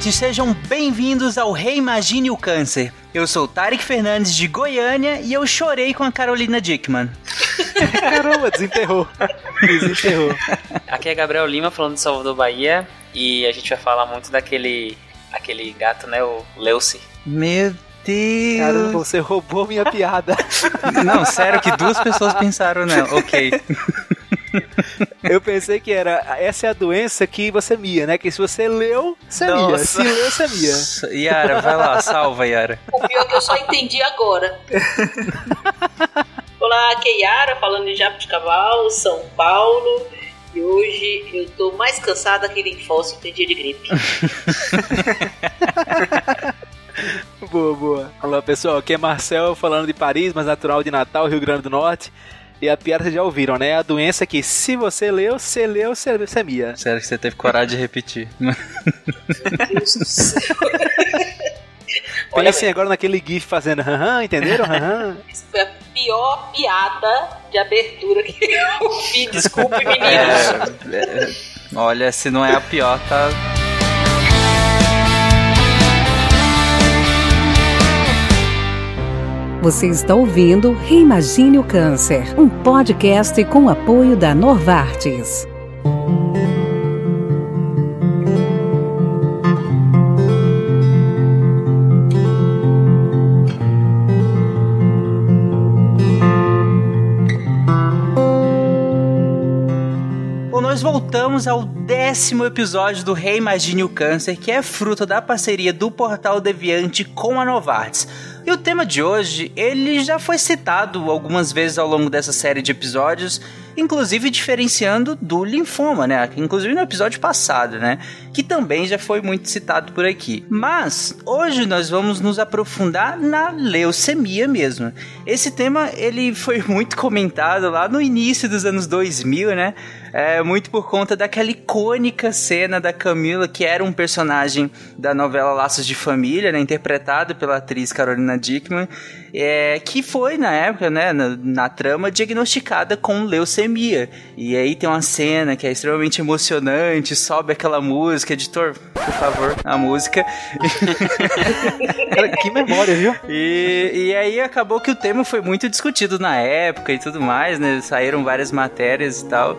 ouvintes, sejam bem-vindos ao Reimagine o Câncer. Eu sou Tarek Fernandes de Goiânia e eu chorei com a Carolina Dickman. Caramba, desenterrou. Desenterrou. Aqui é Gabriel Lima falando de Salvador, Bahia, e a gente vai falar muito daquele aquele gato, né, o Leuci. Meu Deus. Caramba, você roubou minha piada. Não, sério que duas pessoas pensaram nela. OK. Eu pensei que era. Essa é a doença que você mia, né? Que se você leu, você mia. Nossa. Se leu, você mia. Yara, vai lá, salva, Yara. O pior é que eu só entendi agora. Olá, aqui é Yara, falando de Jabuticabal, São Paulo. E hoje eu tô mais cansada que linfócito tem dia de gripe. Boa, boa. Olá, pessoal. Aqui é Marcel falando de Paris, mas natural de Natal, Rio Grande do Norte. E a piada vocês já ouviram, né? A doença que se você leu, você leu, você, você mia. Sério que você teve coragem de repetir. Meu Deus do céu. Olha, Pensem agora naquele GIF fazendo aham, entenderam? Aham. essa foi a pior piada de abertura que eu vi. Desculpe, meninos. É, é, olha, se não é a pior, tá. Você está ouvindo Reimagine o Câncer, um podcast com apoio da Novartis. Bom, nós voltamos ao décimo episódio do Reimagine o Câncer, que é fruto da parceria do Portal Deviante com a Novartis. E o tema de hoje, ele já foi citado algumas vezes ao longo dessa série de episódios, inclusive diferenciando do linfoma, né? Inclusive no episódio passado, né? Que também já foi muito citado por aqui. Mas hoje nós vamos nos aprofundar na leucemia mesmo. Esse tema ele foi muito comentado lá no início dos anos 2000, né? É, muito por conta daquela icônica cena da Camila, que era um personagem da novela Laços de Família, né, interpretado pela atriz Carolina Dickman, é, que foi, na época, né, na, na trama, diagnosticada com leucemia. E aí tem uma cena que é extremamente emocionante, sobe aquela música, editor, por favor, a música. Que memória, viu? E, e aí acabou que o tema foi muito discutido na época e tudo mais, né? Saíram várias matérias e tal.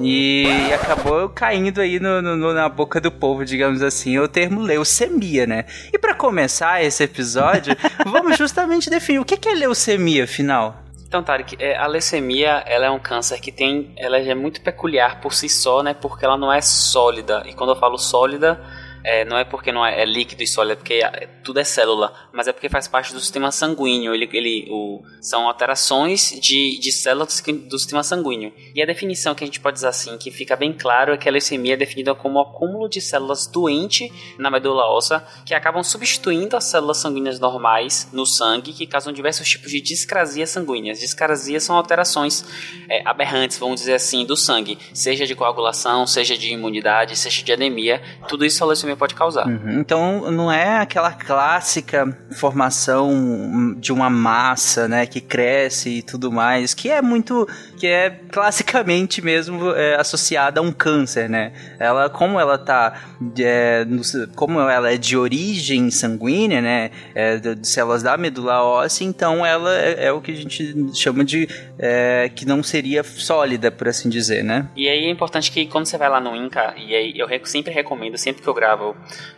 E acabou caindo aí no, no- na boca do povo, digamos assim, o termo leucemia, né? E pra começar esse episódio, vamos justamente definir o que que é leucemia, afinal. Então, Tarek, é, a leucemia, ela é um câncer que tem, ela é muito peculiar por si só, né? Porque ela não é sólida. E quando eu falo sólida, é, não é porque não é, é líquido e sólido, é porque é- tudo é célula, mas é porque faz parte do sistema sanguíneo. Ele, ele, o, são alterações de, de células do sistema sanguíneo. E a definição que a gente pode dizer assim, que fica bem claro, é que a leucemia é definida como o acúmulo de células doentes na medula óssea que acabam substituindo as células sanguíneas normais no sangue, que causam diversos tipos de discrasias sanguíneas. Discrasias são alterações é, aberrantes, vamos dizer assim, do sangue, seja de coagulação, seja de imunidade, seja de anemia, tudo isso a leucemia pode causar. Uhum. Então não é aquela clássica formação de uma massa, né, que cresce e tudo mais, que é muito, que é classicamente mesmo é, associada a um câncer, né? Ela, como ela tá, é, no- como ela é de origem sanguínea, né, é, de, células da medula óssea, então ela é, é o que a gente chama de é, que não seria sólida, por assim dizer, né? E aí é importante que quando você vai lá no Inca, e aí eu sempre recomendo, sempre que eu gravo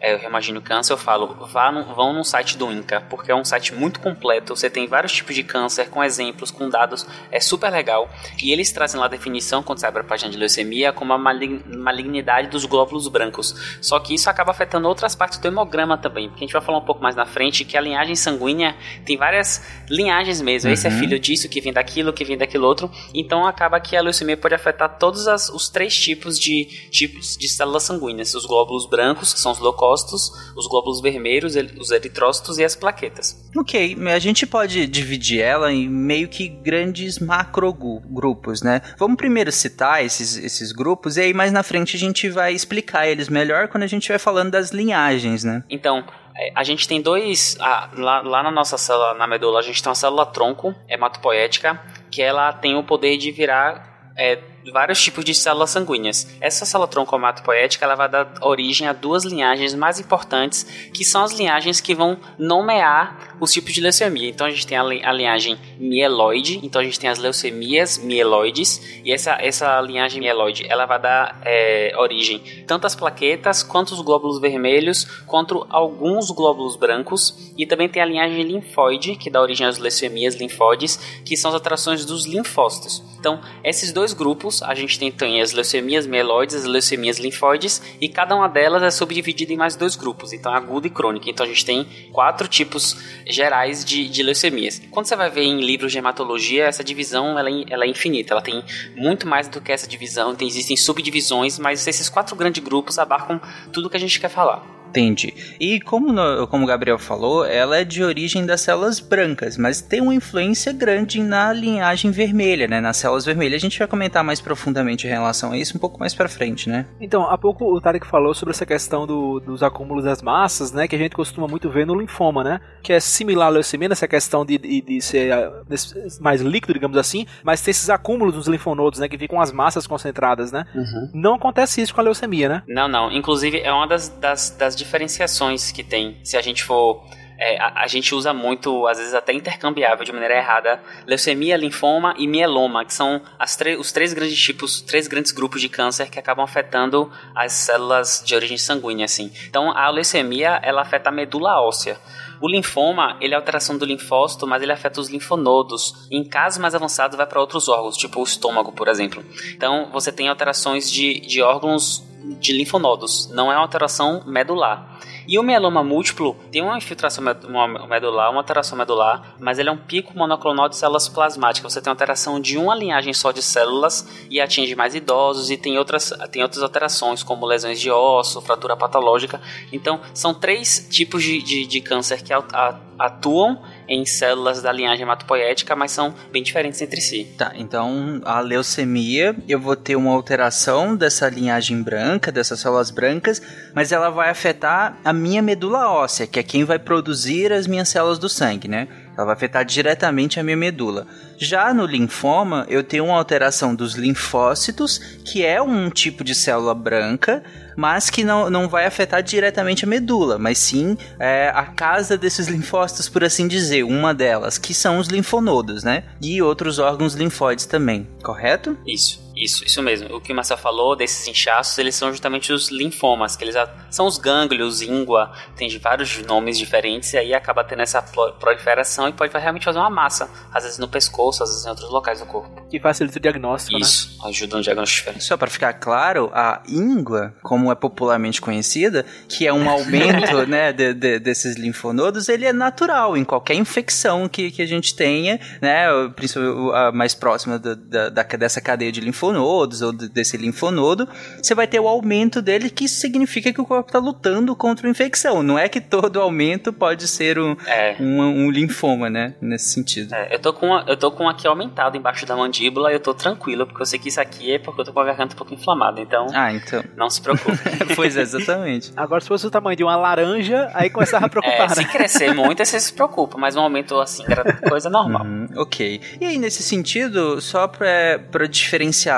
é, eu Imagino Câncer, eu falo, vá no, vão no site do Inca, porque é um site muito completo, você tem vários tipos de câncer, com exemplos, com dados, é super legal. E eles trazem lá a definição, quando você abre a página de leucemia, como a malig- malignidade dos glóbulos brancos. Só que isso acaba afetando outras partes do hemograma também, porque a gente vai falar um pouco mais na frente que a linhagem sanguínea tem várias linhagens mesmo. Esse é filho disso, que vem daquilo, que vem daquilo outro. Então acaba que a leucemia pode afetar todos as- os três tipos de, tipos de células sanguíneas: os glóbulos brancos, que são os leucócitos, os glóbulos vermelhos, el- os eritrócitos e as plaquetas. Ok, a gente pode dividir ela em meio que grandes macrogrupos, né? Vamos primeiro citar esses, esses grupos e aí mais na frente a gente vai explicar eles melhor quando a gente vai falando das linhagens, né? Então, é, a gente tem dois. ah, lá, lá na nossa célula, na medula, a gente tem uma célula tronco hematopoética, que ela tem o poder de virar é, vários tipos de células sanguíneas. Essa célula tronco hematopoética ela vai dar origem a duas linhagens mais importantes, que são as linhagens que vão nomear os tipos de leucemia. Então a gente tem a, a linhagem mieloide, então a gente tem as leucemias mieloides, e essa, essa linhagem mieloide ela vai dar é, origem tanto às plaquetas, quanto os glóbulos vermelhos, quanto alguns glóbulos brancos, e também tem a linhagem linfóide, que dá origem às leucemias linfóides, que são as alterações dos linfócitos. Então, esses dois grupos, a gente tem, tem as leucemias mieloides, as leucemias linfóides, e cada uma delas é subdividida em mais dois grupos, então aguda e crônica. Então a gente tem quatro tipos gerais de, de leucemias. Quando você vai ver em livros de hematologia, essa divisão ela é, ela é infinita, ela tem muito mais do que essa divisão, tem, existem subdivisões, mas esses quatro grandes grupos abarcam tudo que a gente quer falar. Entendi. E como, no, como o Gabriel falou, ela é de origem das células brancas, mas tem uma influência grande na linhagem vermelha, né? Nas células vermelhas. A gente vai comentar mais profundamente em relação a isso um pouco mais pra frente, né? Então, há pouco o Tarek falou sobre essa questão do, dos acúmulos das massas, né? Que a gente costuma muito ver no linfoma, né? Que é similar à leucemia nessa questão de, de, de ser mais líquido, digamos assim, mas tem esses acúmulos nos linfonodos, né? Que ficam as massas concentradas, né? Uhum. Não acontece isso com a leucemia, né? Não, não. Inclusive, é uma das, das, das diferenciações que tem. Se a gente for é, a, a, gente usa muito, às vezes até intercambiável de maneira errada, leucemia, linfoma e mieloma, que são os três grandes tipos, três grandes grupos de câncer que acabam afetando as células de origem sanguínea, assim. Então, a leucemia, ela afeta a medula óssea. O linfoma, ele é alteração do linfócito, mas ele afeta os linfonodos. Em casos mais avançados, vai para outros órgãos, tipo o estômago, por exemplo. Então, você tem alterações de, de órgãos de linfonodos, não é uma alteração medular. E o mieloma múltiplo tem uma infiltração medular, uma alteração medular, mas ele é um pico monoclonal de células plasmáticas. Você tem uma alteração de uma linhagem só de células e atinge mais idosos e tem outras, tem outras alterações, como lesões de osso, fratura patológica. Então, são três tipos de, de, de câncer que atuam em células da linhagem hematopoética, mas são bem diferentes entre si. Tá, então a leucemia, eu vou ter uma alteração dessa linhagem branca, dessas células brancas, mas ela vai afetar a minha medula óssea, que é quem vai produzir as minhas células do sangue, né? Ela vai afetar diretamente a minha medula. Já no linfoma, eu tenho uma alteração dos linfócitos, que é um tipo de célula branca, mas que não, não vai afetar diretamente a medula, mas sim é, a casa desses linfócitos, por assim dizer, uma delas, que são os linfonodos, né? E outros órgãos linfóides também, correto? Isso. Isso, isso mesmo. O que o Marcel falou desses inchaços, eles são justamente os linfomas, que eles são os gânglios, íngua, tem vários nomes diferentes, e aí acaba tendo essa proliferação e pode realmente fazer uma massa, às vezes no pescoço, às vezes em outros locais do corpo. Que facilita o diagnóstico, Isso, né? ajuda no diagnóstico diferente. Só para ficar claro, a íngua, como é popularmente conhecida, que é um aumento né, de, de, desses linfonodos, ele é natural em qualquer infecção que, que a gente tenha, né, principalmente a mais próxima da, da, dessa cadeia de linfonodos linfonodos ou desse linfonodo, você vai ter o aumento dele, que significa que o corpo está lutando contra a infecção. Não é que todo aumento pode ser um, é. um, um, linfoma, né? Nesse sentido. É, eu, tô com uma, eu tô com aqui aumentado embaixo da mandíbula e eu tô tranquilo, porque eu sei que isso aqui é porque eu tô com a garganta um pouco inflamada. Então, ah, então. não se preocupe. pois é, exatamente. Agora, se fosse o tamanho de uma laranja, aí começava a preocupar. É, né? Se crescer muito, você se preocupa, mas um aumento assim, coisa normal. Uhum, ok. E aí, nesse sentido, só pra, pra diferenciar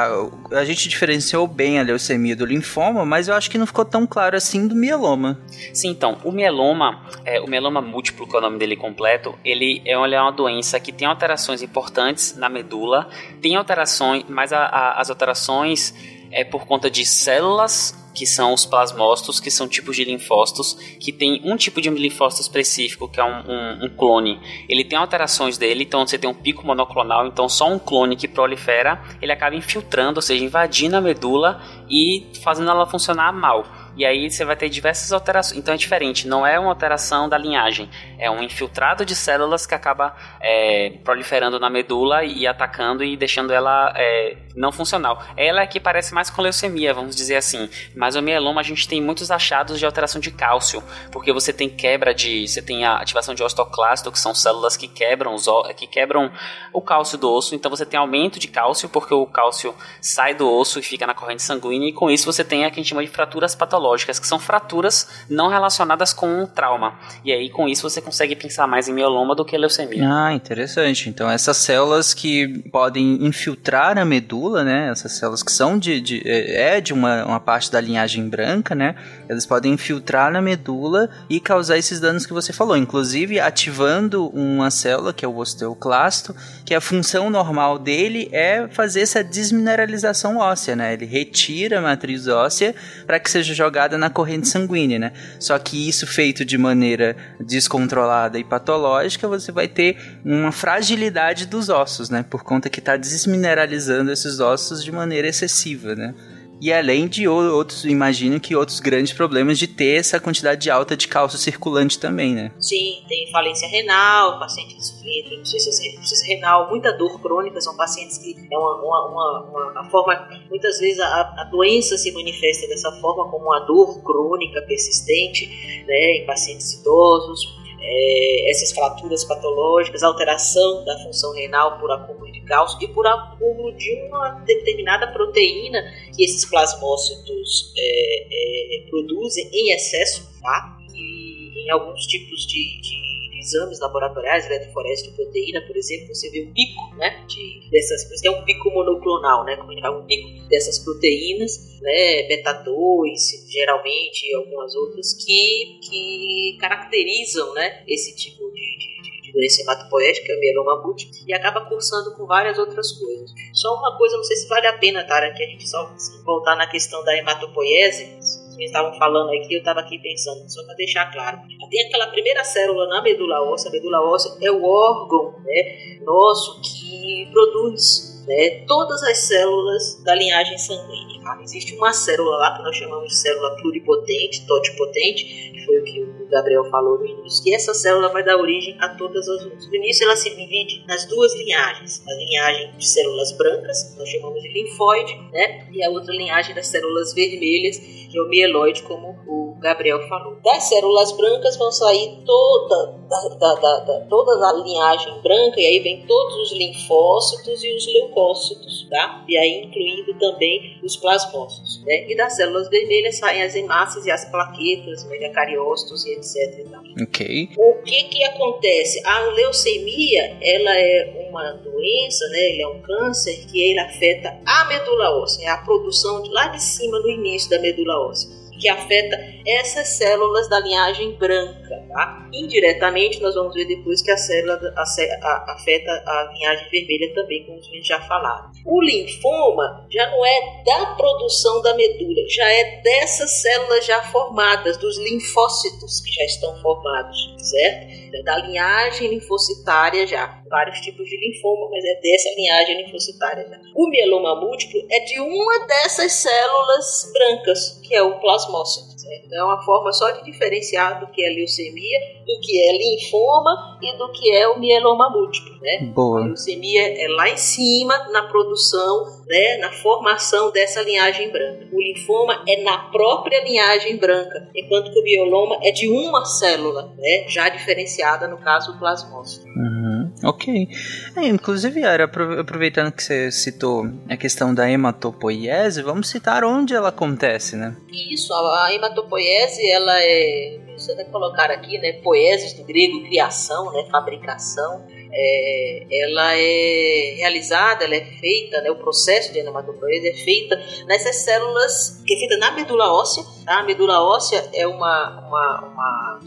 a gente diferenciou bem a leucemia do linfoma, mas eu acho que não ficou tão claro assim do mieloma. Sim, então, o mieloma, é, o mieloma múltiplo, que é o nome dele completo, ele é uma doença que tem alterações importantes na medula, tem alterações, mas a, a, as alterações é por conta de células que são os plasmócitos, que são tipos de linfócitos, que tem um tipo de linfócito específico, que é um, um, um, clone. Ele tem alterações dele, então você tem um pico monoclonal, então só um clone que prolifera, ele acaba infiltrando, ou seja, invadindo a medula e fazendo ela funcionar mal. E aí você vai ter diversas alterações. Então é diferente, não é uma alteração da linhagem, é um infiltrado de células que acaba é, proliferando na medula e atacando e deixando ela é, não funcional. Ela é que parece mais com leucemia, vamos dizer assim. Mas o mieloma a gente tem muitos achados de alteração de cálcio, porque você tem quebra de, você tem a ativação de osteoclasto, que são células que quebram os que quebram o cálcio do osso. Então você tem aumento de cálcio porque o cálcio sai do osso e fica na corrente sanguínea e com isso você tem a que a gente chama de fraturas patológicas que são fraturas não relacionadas com um trauma. E aí, com isso, você consegue pensar mais em mieloma do que leucemia. Ah, interessante. Então, essas células que podem infiltrar a medula, né? Essas células que são de, de é de uma, uma parte da linhagem branca, né? Elas podem infiltrar na medula e causar esses danos que você falou, inclusive ativando uma célula que é o osteoclasto, que a função normal dele é fazer essa desmineralização óssea, né? Ele retira a matriz óssea para que seja jogada na corrente sanguínea, né? Só que isso feito de maneira descontrolada e patológica, você vai ter uma fragilidade dos ossos, né? Por conta que está desmineralizando esses ossos de maneira excessiva, né? E além de outros, imagino que outros grandes problemas de ter essa quantidade alta de cálcio circulante também, né? Sim, tem falência renal, paciente que sofre insuficiência renal, muita dor crônica, são pacientes que é uma, uma, uma, uma forma, muitas vezes a, a, doença se manifesta dessa forma como uma dor crônica persistente, né, em pacientes idosos, é, essas fraturas patológicas, alteração da função renal por acúmulo de cálcio e por acúmulo de uma determinada proteína que esses plasmócitos é, é, produzem em excesso, tá? E em alguns tipos de, de exames laboratoriais, eletroforese de proteína, por exemplo, você vê um pico, né, de, dessas, por isso é um pico monoclonal, né, como é um pico dessas proteínas, né, beta-2, geralmente, e algumas outras, que, que caracterizam, né, esse tipo de, de, de doença hematopoética, mieloma múltiplo, e acaba cursando com várias outras coisas. Só uma coisa, não sei se vale a pena, Tara, que a gente só voltar na questão da hematopoiese, vocês estavam falando aqui, eu estava aqui pensando, só para deixar claro. Tem aquela primeira célula na medula óssea, a medula óssea é o órgão né, nosso que produz né, todas as células da linhagem sanguínea. Existe uma célula lá que nós chamamos de célula pluripotente, totipotente, que foi o que o Gabriel falou no início, que essa célula vai dar origem a todas as outras. No início ela se divide nas duas linhagens, a linhagem de células brancas, que nós chamamos de linfóide, né, e a outra linhagem das células vermelhas, que é o mieloide, como o Gabriel falou. Das células brancas vão sair toda, da, da, da, da, toda a linhagem branca, e aí vem todos os linfócitos e os leucócitos, tá? E aí incluindo também os plasmócitos, né? E das células vermelhas saem as hemácias e as plaquetas, megacariócitos e etc. E ok. O que que acontece? A leucemia, ela é uma doença, né? Ele é um câncer que ele afeta a medula óssea, é a produção de lá de cima, no início da medula óssea que afeta essas células da linhagem branca. Tá? Indiretamente, nós vamos ver depois que a célula a, a, afeta a linhagem vermelha também, como a gente já falaram. O linfoma já não é da produção da medula, já é dessas células já formadas, dos linfócitos que já estão formados, certo? É da linhagem linfocitária já. Vários tipos de linfoma, mas é dessa linhagem linfocitária já. O mieloma múltiplo é de uma dessas células brancas, que é o plasmócito. Então, é uma forma só de diferenciar do que é leucemia, do que é linfoma e do que é o mieloma múltiplo. Né? Boa. A leucemia é lá em cima na produção, né, na formação dessa linhagem branca. O linfoma é na própria linhagem branca, enquanto que o mieloma é de uma célula, né, já diferenciada, no caso, o plasmócito. Uhum. Ok. É, inclusive, Ara, aproveitando que você citou a questão da hematopoiese, vamos citar onde ela acontece, né? Isso, a hematopoiese, ela é, você deve colocar aqui, né, poeses do grego, criação, né, fabricação, é, ela é realizada, ela é feita, né, o processo de hematopoiese é feita nessas células, que é feita na medula óssea, tá? A medula óssea é uma, uma, uma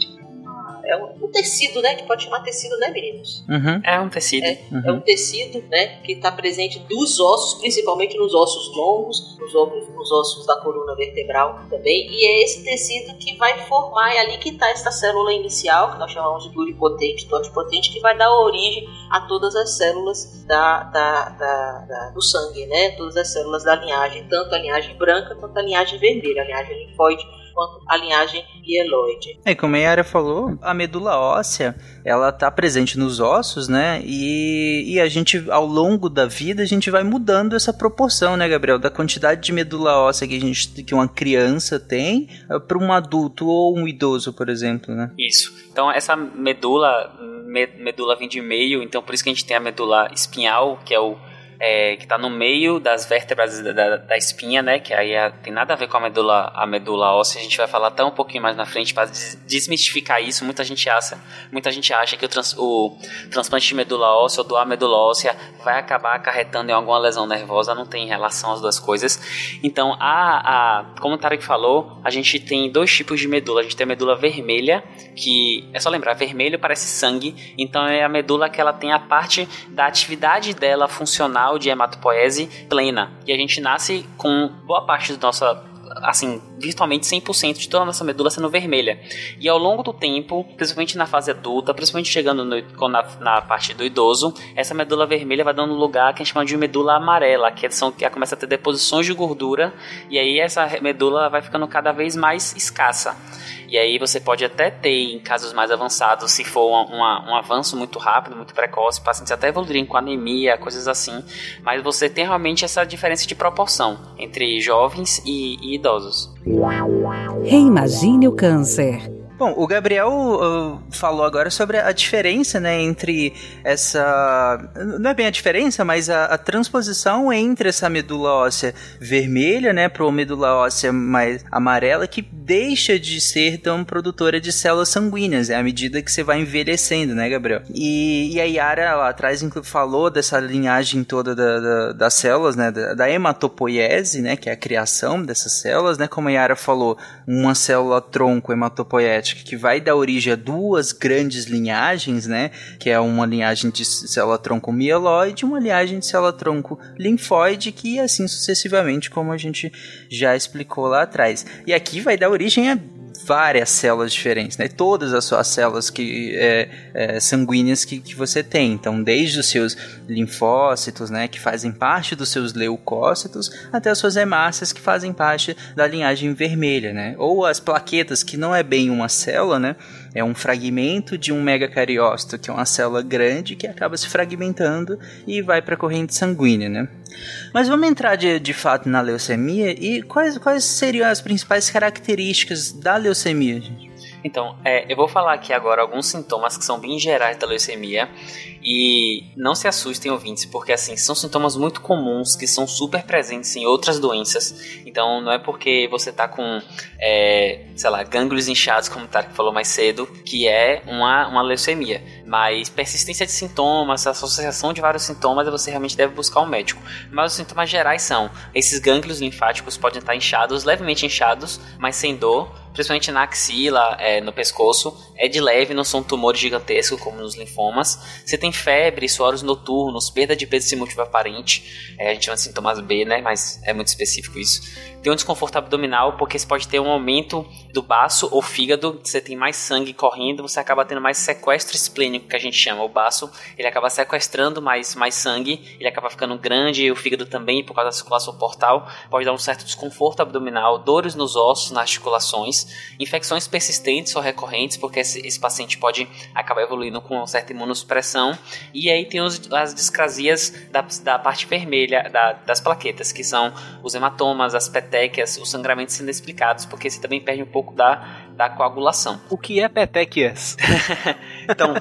é um, um, tecido, né? Que pode chamar tecido, né, meninos? Uhum. É um tecido. É, uhum. é um tecido, né? Que está presente dos ossos, principalmente nos ossos longos, nos ossos, nos ossos da coluna vertebral também. E é esse tecido que vai formar, é ali que está essa célula inicial, que nós chamamos de pluripotente, totipotente, que vai dar origem a todas as células da, da, da, da, do sangue, né? Todas as células da linhagem, tanto a linhagem branca quanto a linhagem vermelha, a linhagem linfóide quanto a linhagem mieloide. É, como a Yara falou, a medula óssea, ela está presente nos ossos, né? E, e a gente, ao longo da vida, a gente vai mudando essa proporção, né, Gabriel? Da quantidade de medula óssea que, a gente, que uma criança tem eh, para um adulto ou um idoso, por exemplo, né? Isso. Então, essa medula, medula vem de meio, então por isso que a gente tem a medula espinhal, que é o é, que está no meio das vértebras da, da, da, espinha, né? Que aí é, tem nada a ver com a medula, a medula óssea. A gente vai falar até um pouquinho mais na frente para desmistificar isso. Muita gente acha, muita gente acha que o, trans, o transplante de medula óssea ou doar medula óssea vai acabar acarretando em alguma lesão nervosa. Não tem relação as duas coisas. Então, a, a, como o Tarek falou, a gente tem dois tipos de medula. A gente tem a medula vermelha, que é só lembrar, vermelho parece sangue. Então, é a medula que ela tem a parte da atividade dela funcional de hematopoese plena. E a gente nasce com boa parte da nossa assim, virtualmente 100% de toda a nossa medula sendo vermelha. E ao longo do tempo, principalmente na fase adulta, principalmente chegando no, na, na parte do idoso, essa medula vermelha vai dando lugar que a gente chama de medula amarela, que, são, que começa a ter deposições de gordura, e aí essa medula vai ficando cada vez mais escassa. E aí você pode até ter, em casos mais avançados, se for uma, um avanço muito rápido, muito precoce, pacientes até evoluírem com anemia, coisas assim. Mas você tem realmente essa diferença de proporção entre jovens e, e idosos. Reimagine o câncer. Bom, o Gabriel uh, falou agora sobre a diferença, né, entre essa... Não é bem a diferença, mas a, a transposição entre essa medula óssea vermelha, né, para uma medula óssea mais amarela, que deixa de ser tão produtora de células sanguíneas, é à medida que você vai envelhecendo, né, Gabriel? E, e a Yara lá atrás falou dessa linhagem toda da, da, das células, né, da, da hematopoiese, né, que é a criação dessas células, né, como a Yara falou, uma célula tronco hematopoética que vai dar origem a duas grandes linhagens, né? Que é uma linhagem de célula-tronco mieloide e uma linhagem de célula-tronco linfóide, que assim sucessivamente, como a gente já explicou lá atrás. E aqui vai dar origem a várias células diferentes, né? Todas as suas células que, é, é, sanguíneas que, que você tem. Então, desde os seus linfócitos, né, que fazem parte dos seus leucócitos, até as suas hemácias que fazem parte da linhagem vermelha, né? Ou as plaquetas, que não é bem uma célula, né? É um fragmento de um megacariócito, que é uma célula grande que acaba se fragmentando e vai para a corrente sanguínea, né? Mas vamos entrar de, de fato na leucemia e quais, quais seriam as principais características da leucemia, gente? Então, é, eu vou falar aqui agora alguns sintomas que são bem gerais da leucemia e não se assustem ouvintes, porque assim, são sintomas muito comuns que são super presentes em outras doenças. Então, não é porque você tá com, é, sei lá, gânglios inchados, como o Tarek falou mais cedo, que é uma, uma leucemia. Mas persistência de sintomas, associação de vários sintomas, você realmente deve buscar um médico. Mas os sintomas gerais são: esses gânglios linfáticos podem estar inchados, levemente inchados, mas sem dor principalmente na axila, é, no pescoço, é de leve, não são tumores gigantescos como nos linfomas. Você tem febre, suores noturnos, perda de peso sem motivo aparente, é, a gente chama de sintomas B, né, mas é muito específico isso. Tem um desconforto abdominal, porque você pode ter um aumento do baço ou fígado, você tem mais sangue correndo, você acaba tendo mais sequestro esplênico, que a gente chama. O baço, ele acaba sequestrando mais, mais sangue, ele acaba ficando grande, e o fígado também, por causa da circulação portal, pode dar um certo desconforto abdominal, dores nos ossos, nas articulações, infecções persistentes ou recorrentes, porque esse, esse paciente pode acabar evoluindo com uma certa imunossupressão, e aí tem os, as discrasias da, da parte vermelha da, das plaquetas, que são os hematomas, as petequias, os sangramentos inexplicados, porque você também perde um pouco da, da coagulação. O que é petequias? então,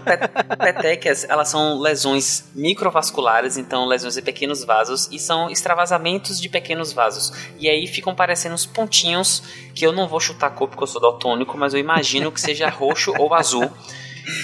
petequias, elas são lesões microvasculares, então lesões de pequenos vasos, e são extravasamentos de pequenos vasos. E aí ficam parecendo uns pontinhos que eu não vou chutar a cor porque eu sou daltônico, mas eu imagino que seja roxo ou azul.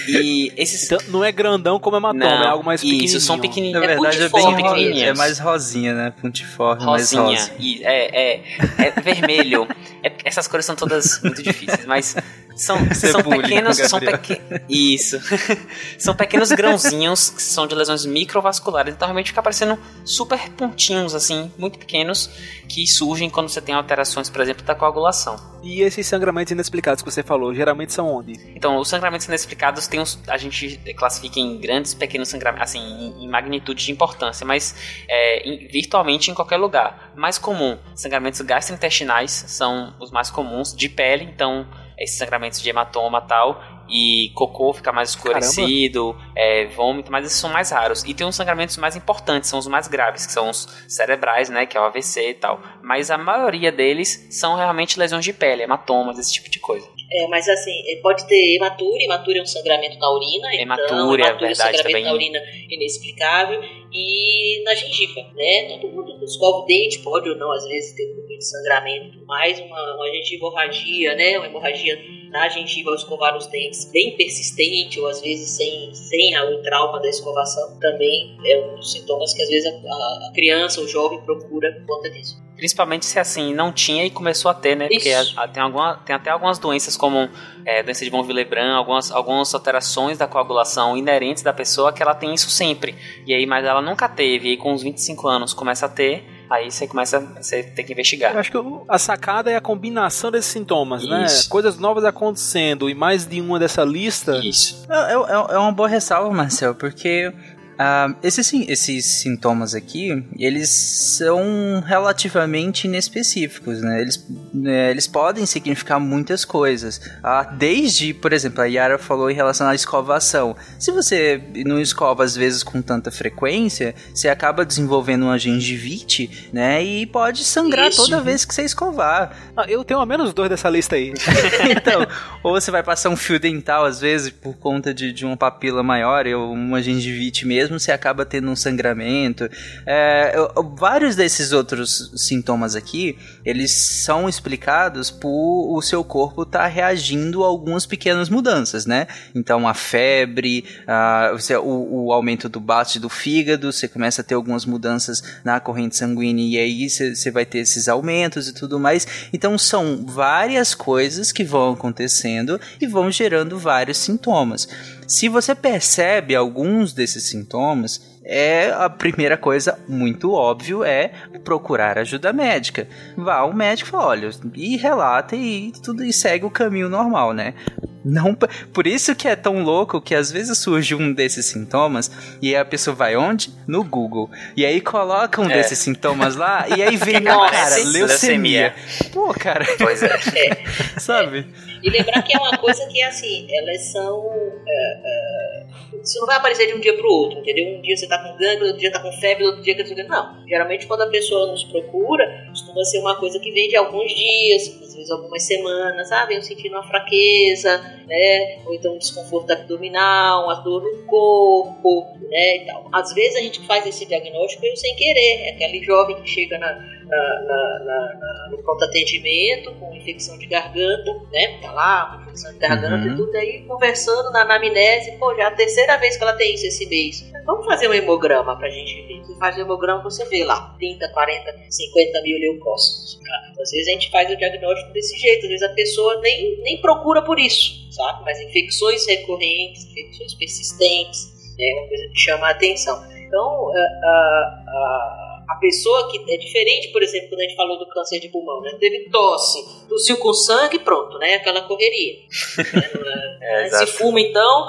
E esses. Então, não é grandão como hematoma, não, é algo mais pequenininho. Isso, são pequenininhos. Na verdade, é, bem pequenininhos. É mais rosinha, né? Pontiforme, rosinha, mais rosa. E é, é, é vermelho. Essas cores são todas muito difíceis, mas são, são pequenos. São peque... Isso. são pequenos grãozinhos que são de lesões microvasculares. Então realmente fica parecendo super pontinhos, assim, muito pequenos, que surgem quando você tem alterações, por exemplo, da coagulação. E esses sangramentos inexplicados que você falou, geralmente são onde? Então, os sangramentos inexplicados tem uns, a gente classifica em grandes, pequenos sangramentos, assim, em, em magnitude de importância, mas é, em, virtualmente em qualquer lugar. Mais comum, sangramentos gastrointestinais são os mais comuns, de pele, então esses sangramentos de hematoma tal, e cocô fica mais escurecido, é, vômito, mas esses são mais raros. E tem uns sangramentos mais importantes, são os mais graves, que são os cerebrais, né, que é o AVC e tal. Mas a maioria deles são realmente lesões de pele, hematomas, esse tipo de coisa. É, mas assim, pode ter hematúria, hematúria é um sangramento na urina, hematúria, então, hematúria é verdade, sangramento também. na urina inexplicável, e na gengiva, né? Todo mundo escova o dente, pode ou não, às vezes, ter um pouquinho de sangramento, mais uma, uma hemorragia, né? Uma hemorragia na gengiva ao escovar os dentes, bem persistente, ou às vezes sem, sem o trauma da escovação, também é um dos sintomas que às vezes a, a criança ou jovem procura por conta disso. Principalmente se assim não tinha e começou a ter, né? Porque a, a, tem, alguma, tem até algumas doenças como é, doença de von Willebrand, algumas, algumas alterações da coagulação inerentes da pessoa que ela tem isso sempre. E aí, mas ela nunca teve, e aí com uns 25 anos começa a ter, aí você começa você tem que investigar. Eu acho que a sacada é a combinação desses sintomas, né? Isso. né? Coisas novas acontecendo e mais de uma dessa lista. Isso. É, é, é uma boa ressalva, Marcel, porque Uh, esses, esses sintomas aqui, eles são relativamente inespecíficos, né? Eles, né, eles podem significar muitas coisas. Uh, desde, por exemplo, a Yara falou em relação à escovação. Se você não escova às vezes com tanta frequência, você acaba desenvolvendo uma gengivite, né? E pode sangrar Isso. toda vez que você escovar. Ah, eu tenho a menos dois dessa lista aí. então, ou você vai passar um fio dental às vezes por conta de, de uma papila maior ou uma gengivite mesmo mesmo você acaba tendo um sangramento. É, vários desses outros sintomas aqui, eles são explicados por o seu corpo estar tá reagindo a algumas pequenas mudanças, né? Então a febre, a, o, o, aumento do bate do fígado, você começa a ter algumas mudanças na corrente sanguínea e aí você vai ter esses aumentos e tudo mais. Então são várias coisas que vão acontecendo e vão gerando vários sintomas. Se você percebe alguns desses sintomas, é a primeira coisa muito óbvio é procurar ajuda médica. Vá ao médico fala, olha, e relata e tudo e segue o caminho normal, né? Não, por isso que é tão louco que às vezes surge um desses sintomas e a pessoa vai onde? No Google. E aí coloca um é. desses sintomas lá e aí vem, Nossa, cara, leucemia. leucemia. Pô, cara. Pois é. Sabe? E lembrar que é uma coisa que, assim, elas são. É, é, isso não vai aparecer de um dia pro outro, entendeu? Um dia você tá com gangue, outro dia tá com febre, outro dia com. Não. Geralmente, quando a pessoa nos procura, costuma ser uma coisa que vem de alguns dias, às vezes algumas semanas, ah, venho sentindo uma fraqueza, né? Ou então um desconforto abdominal, uma dor no corpo, né? E tal. Às vezes a gente faz esse diagnóstico sem querer. É aquele jovem que chega na, na, na, na no pronto atendimento com infecção de garganta, né? Tá lá, infecção de garganta uhum. e tudo aí, conversando na anamnese, pô, já é a terceira vez que ela tem isso esse mês. Vamos fazer um hemograma pra gente ver. Você faz o hemograma, você vê lá, 30, 40, 50 mil leucócitos. Às vezes a gente faz o diagnóstico desse jeito, às vezes a pessoa nem, nem procura por isso, sabe? Mas infecções recorrentes, infecções persistentes, é uma coisa que chama a atenção. Então, a, a, a a pessoa que é diferente, por exemplo, quando a gente falou do câncer de pulmão, né? Teve tosse, tossiu com sangue, pronto, né? Aquela correria. é, se fuma, então,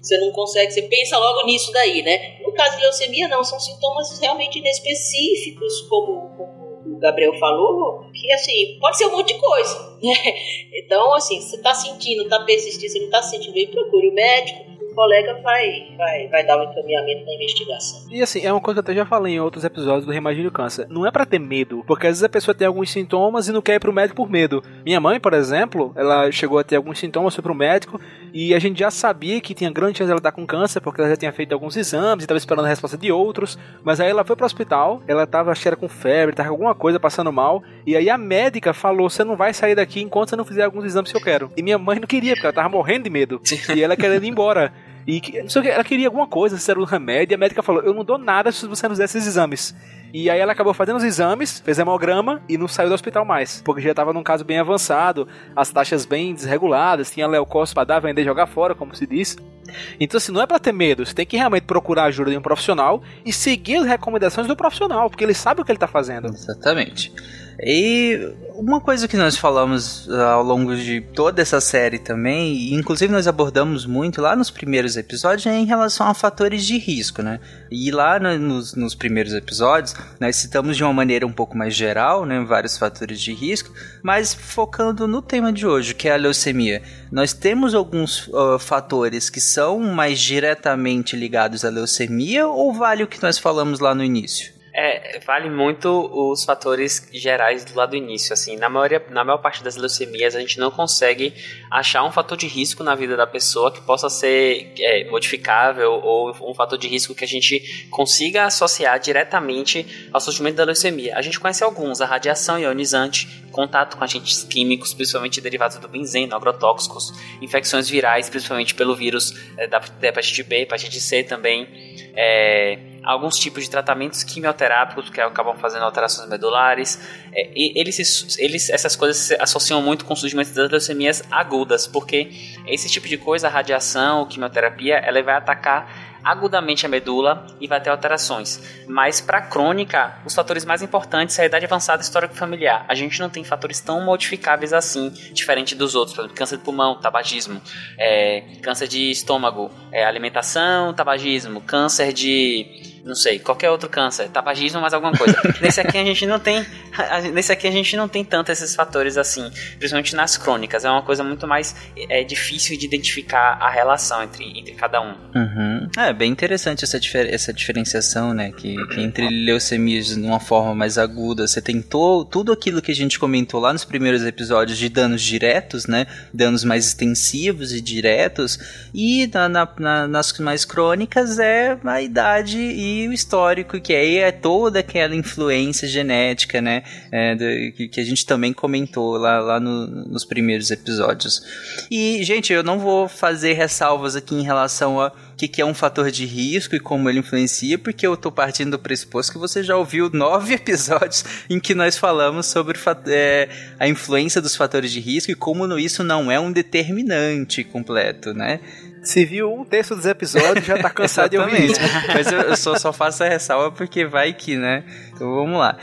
você não consegue, você pensa logo nisso daí, né? No caso de leucemia, não, são sintomas realmente inespecíficos, como, como o Gabriel falou, que assim, pode ser um monte de coisa, né? Então, assim, você tá sentindo, tá persistindo, você não tá sentindo, aí procure o médico, colega vai, vai, vai dar o um encaminhamento na investigação. E assim, é uma coisa que eu até já falei em outros episódios do Reimagine o Câncer. Não é para ter medo, porque às vezes a pessoa tem alguns sintomas e não quer ir pro médico por medo. Minha mãe, por exemplo, ela chegou a ter alguns sintomas, foi pro médico e a gente já sabia que tinha grande chance de ela estar com câncer, porque ela já tinha feito alguns exames e estava esperando a resposta de outros. Mas aí ela foi pro hospital, ela tava, acho que era com febre, tava com alguma coisa passando mal, e aí a médica falou: você não vai sair daqui enquanto você não fizer alguns exames que eu quero. E minha mãe não queria, porque ela tava morrendo de medo. e ela querendo ir embora. E ela queria alguma coisa, se era um remédio, e a médica falou: Eu não dou nada se você não fizer esses exames. E aí ela acabou fazendo os exames, fez hemograma e não saiu do hospital mais. Porque já estava num caso bem avançado, as taxas bem desreguladas, tinha leucócito para dar, vender e jogar fora, como se diz. Então, assim, não é para ter medo, você tem que realmente procurar a ajuda de um profissional e seguir as recomendações do profissional, porque ele sabe o que ele está fazendo. Exatamente. E uma coisa que nós falamos uh, ao longo de toda essa série também, e inclusive nós abordamos muito lá nos primeiros episódios, é em relação a fatores de risco, né? E lá no, nos, nos, primeiros episódios, nós citamos de uma maneira um pouco mais geral, né, vários fatores de risco, mas focando no tema de hoje, que é a leucemia. Nós temos alguns uh, fatores que são mais diretamente ligados à leucemia, ou vale o que nós falamos lá no início? É, vale muito os fatores gerais do lado do início, assim, na maioria, na maior parte das leucemias a gente não consegue achar um fator de risco na vida da pessoa que possa ser é, modificável ou um fator de risco que a gente consiga associar diretamente ao surgimento da leucemia. A gente conhece alguns, a radiação ionizante, contato com agentes químicos, principalmente derivados do benzeno, agrotóxicos, infecções virais, principalmente pelo vírus é, da, da hepatite B, hepatite C também, é, alguns tipos de tratamentos quimioterápicos que acabam fazendo alterações medulares. É, eles, eles, essas coisas se associam muito com o surgimento das leucemias agudas, porque esse tipo de coisa, a radiação, quimioterapia, ela vai atacar agudamente a medula e vai ter alterações. Mas para crônica, os fatores mais importantes são a idade avançada e histórico familiar. A gente não tem fatores tão modificáveis assim, diferente dos outros, por exemplo, câncer de pulmão, tabagismo, é, câncer de estômago, é, alimentação, tabagismo, câncer de não sei, qualquer outro câncer, tabagismo, mais alguma coisa. nesse aqui a gente não tem, nesse aqui a gente não tem tanto esses fatores assim, principalmente nas crônicas. É uma coisa muito mais é difícil de identificar a relação entre, entre cada um. Uhum. É bem interessante essa, difer essa diferenciação, né, que, que entre leucemias de uma forma mais aguda, você tentou tudo aquilo que a gente comentou lá nos primeiros episódios de danos diretos, né, danos mais extensivos e diretos, e na, na, na, nas mais crônicas é a idade e o histórico, que aí é toda aquela influência genética, né? É, do, que, a gente também comentou lá, lá no, nos primeiros episódios. E, gente, eu não vou fazer ressalvas aqui em relação a o que, que, é um fator de risco e como ele influencia, porque eu estou partindo do pressuposto que você já ouviu nove episódios em que nós falamos sobre é, a influência dos fatores de risco e como isso não é um determinante completo, né? Se viu um terço dos episódios, já tá cansado de ouvir isso. Mas eu, eu só, só faço a ressalva porque vai que, né? Então vamos lá.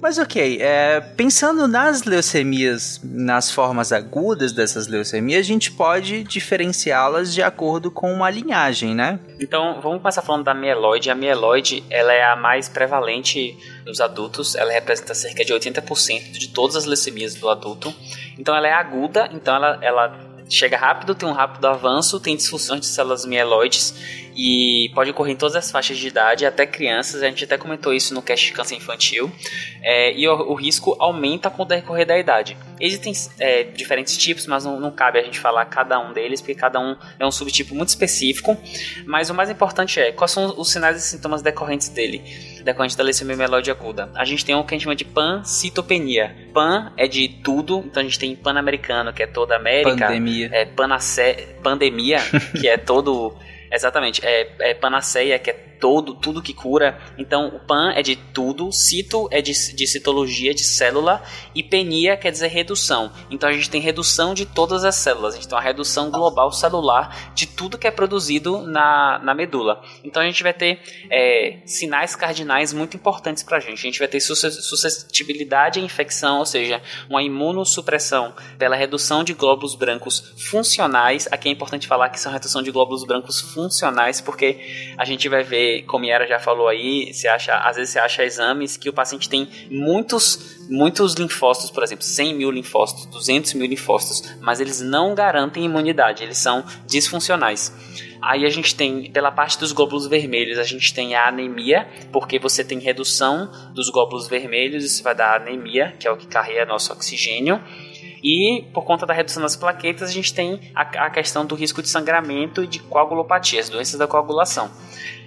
Mas ok, é, pensando nas leucemias, nas formas agudas dessas leucemias, a gente pode diferenciá-las de acordo com uma linhagem, né? Então, vamos começar falando da mieloide. A mieloide, ela é a mais prevalente nos adultos, ela representa cerca de 80% de todas as leucemias do adulto. Então, ela é aguda, então ela, ela chega rápido, tem um rápido avanço, tem disfunções de células mieloides e pode ocorrer em todas as faixas de idade, até crianças. A gente até comentou isso no cast de câncer infantil. É, e o, o, risco aumenta com o decorrer da idade. Existem é, diferentes tipos, mas não, não, cabe a gente falar cada um deles, porque cada um é um subtipo muito específico. Mas o mais importante é quais são os sinais e sintomas decorrentes dele, decorrente da leucemia mieloide aguda. A gente tem o que a gente chama de pancitopenia. Pan é de tudo, então a gente tem pan-americano, que é toda a América. Pandemia. É, panacé, pandemia, que é todo Exatamente. É, é panaceia, que é todo, tudo que cura. Então, o pan é de tudo, cito é de, de citologia, de célula, e penia quer dizer redução. Então, a gente tem redução de todas as células. A gente tem uma redução global celular de tudo que é produzido na, na medula. Então, a gente vai ter é, sinais cardinais muito importantes para a gente. A gente vai ter suscetibilidade à infecção, ou seja, uma imunossupressão pela redução de glóbulos brancos funcionais. Aqui é importante falar que são redução de glóbulos brancos funcionais, porque a gente vai ver como Yara já falou aí, você acha, às vezes você acha exames que o paciente tem muitos, muitos linfócitos, por exemplo, 100 mil linfócitos, 200 mil linfócitos, mas eles não garantem imunidade, eles são disfuncionais. Aí a gente tem, pela parte dos glóbulos vermelhos, a gente tem a anemia, porque você tem redução dos glóbulos vermelhos, isso vai dar anemia, que é o que carrega nosso oxigênio. E por conta da redução das plaquetas, a gente tem a, a questão do risco de sangramento e de coagulopatia, as doenças da coagulação.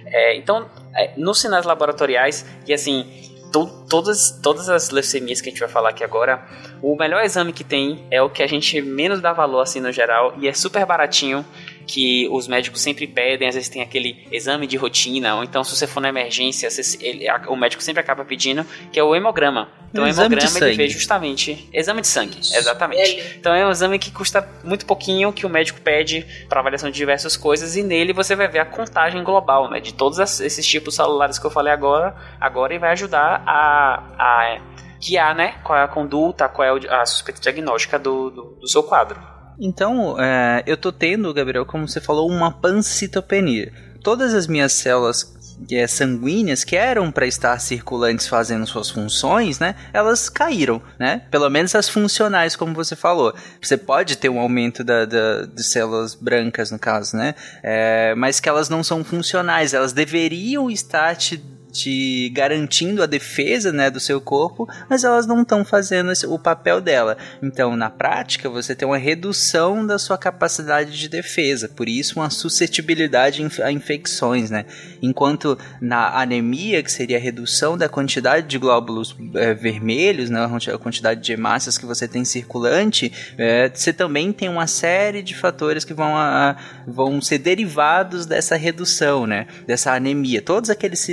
É, então, é, nos sinais laboratoriais, e assim, to, todas, todas as leucemias que a gente vai falar aqui agora, o melhor exame que tem é o que a gente menos dá valor assim no geral e é super baratinho que os médicos sempre pedem, às vezes tem aquele exame de rotina, ou então se você for na emergência, você, ele, a, o médico sempre acaba pedindo, que é o hemograma. Então, o hemograma ele vê justamente exame de sangue, exatamente. Então é um exame que custa muito pouquinho, que o médico pede para avaliação de diversas coisas, e nele você vai ver a contagem global, né, de todos esses tipos celulares que eu falei agora, agora e vai ajudar a, a guiar, né, qual é a conduta, qual é a suspeita diagnóstica do, do, do seu quadro. Então, é, eu tô tendo, Gabriel, como você falou, uma pancitopenia. Todas as minhas células é, sanguíneas que eram para estar circulantes fazendo suas funções, né? Elas caíram, né? Pelo menos as funcionais, como você falou. Você pode ter um aumento da, da de células brancas, no caso, né? É, mas que elas não são funcionais. Elas deveriam estar te te garantindo a defesa né, do seu corpo, mas elas não estão fazendo o papel dela. Então, na prática, você tem uma redução da sua capacidade de defesa, por isso uma suscetibilidade a infecções, né? Enquanto na anemia, que seria a redução da quantidade de glóbulos é, vermelhos, né, a quantidade de hemácias que você tem circulante, é, você também tem uma série de fatores que vão, a, vão ser derivados dessa redução, né? Dessa anemia. Todos aqueles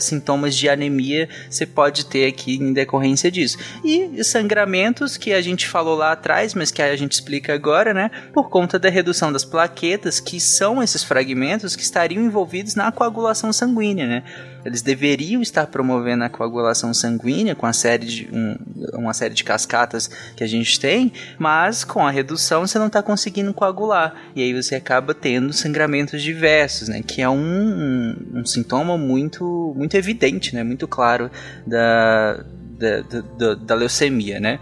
sintomas de anemia você pode ter aqui em decorrência disso. E sangramentos que a gente falou lá atrás, mas que a gente explica agora, né? Por conta da redução das plaquetas, que são esses fragmentos que estariam envolvidos na coagulação sanguínea, né? Eles deveriam estar promovendo a coagulação sanguínea com a série de, um, uma série de cascatas que a gente tem, mas com a redução você não está conseguindo coagular. E aí você acaba tendo sangramentos diversos, né? Que é um, um, um sintoma muito, muito evidente, né? Muito claro da, da, da, da leucemia, né?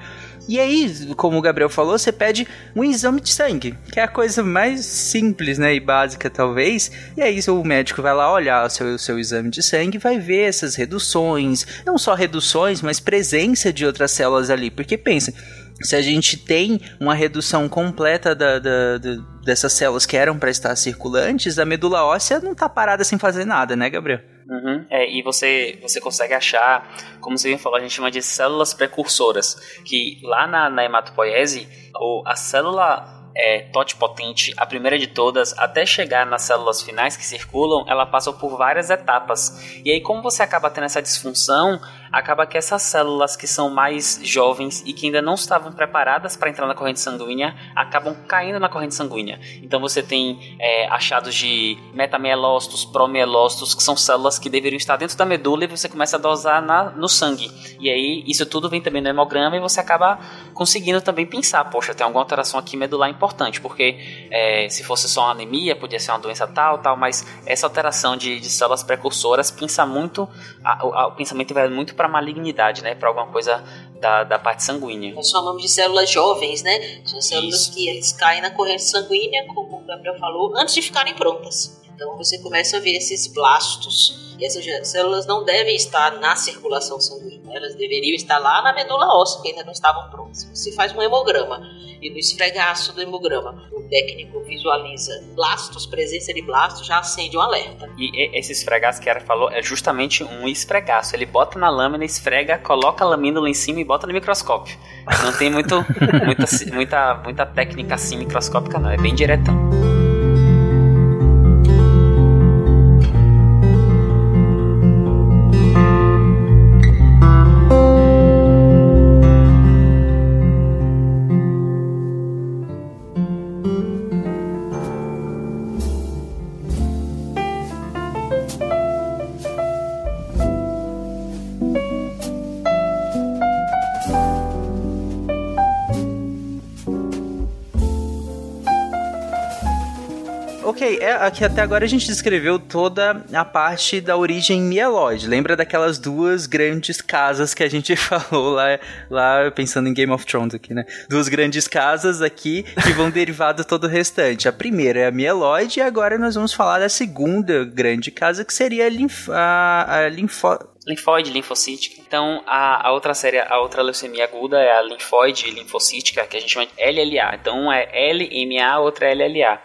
E aí, como o Gabriel falou, você pede um exame de sangue, que é a coisa mais simples, né, e básica talvez. E aí o médico vai lá olhar o seu, o seu exame de sangue vai ver essas reduções, não só reduções, mas presença de outras células ali. Porque pensa, se a gente tem uma redução completa da, da, da, dessas células que eram para estar circulantes, a medula óssea não está parada sem fazer nada, né, Gabriel? Uhum. É, e você, você consegue achar, como você bem falou, a gente chama de células precursoras, que lá na, na hematopoiese, o, a célula é, totipotente, a primeira de todas, até chegar nas células finais que circulam, ela passa por várias etapas. E aí, como você acaba tendo essa disfunção, acaba que essas células que são mais jovens e que ainda não estavam preparadas para entrar na corrente sanguínea acabam caindo na corrente sanguínea. Então você tem é, achados de metamielócitos, promielócitos, que são células que deveriam estar dentro da medula e você começa a dosar na, no sangue. E aí isso tudo vem também no hemograma e você acaba conseguindo também pensar, poxa, tem alguma alteração aqui medular importante, porque é, se fosse só uma anemia, podia ser uma doença tal, tal, mas essa alteração de, de células precursoras pensa muito, a, a, o pensamento vai muito para malignidade, né? Para alguma coisa da, da parte sanguínea. Nós chamamos de células jovens, né? São células Isso. que eles caem na corrente sanguínea, como o Gabriel falou, antes de ficarem prontas. Então você começa a ver esses blastos. E essas células não devem estar na circulação sanguínea, elas deveriam estar lá na medula óssea, que ainda não estavam prontas. Você faz um hemograma e no esfregaço do hemograma o técnico visualiza blastos, presença de blastos, já acende um alerta. E esse esfregaço que a Era falou é justamente um esfregaço. Ele bota na lâmina, esfrega, coloca a lamínula em cima e bota no microscópio. Não tem muito, muita, muita, muita técnica assim microscópica, não. É bem diretão. Aqui até agora a gente descreveu toda a parte da origem mieloide. Lembra daquelas duas grandes casas que a gente falou lá, lá pensando em Game of Thrones aqui, né? Duas grandes casas aqui que vão derivar de todo o restante. A primeira é a mieloide e agora nós vamos falar da segunda grande casa que seria a, linf a, a linfo linfóide linfocítica. Então, a, a, outra série, a outra leucemia aguda é a linfóide linfocítica, que a gente chama de LLA. Então, um é LMA, outra é LLA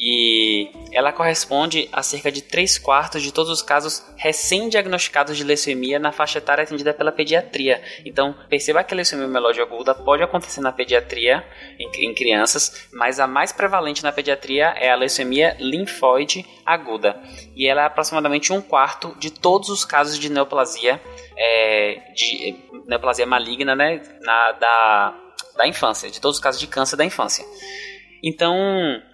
e ela corresponde a cerca de 3 quartos de todos os casos recém-diagnosticados de leucemia na faixa etária atendida pela pediatria. Então, perceba que a leucemia mieloide aguda pode acontecer na pediatria, em, em crianças, mas a mais prevalente na pediatria é a leucemia linfóide aguda. E ela é aproximadamente um quarto de todos os casos de neoplasia, é, de neoplasia maligna né, na, da, da infância, de todos os casos de câncer da infância. Então,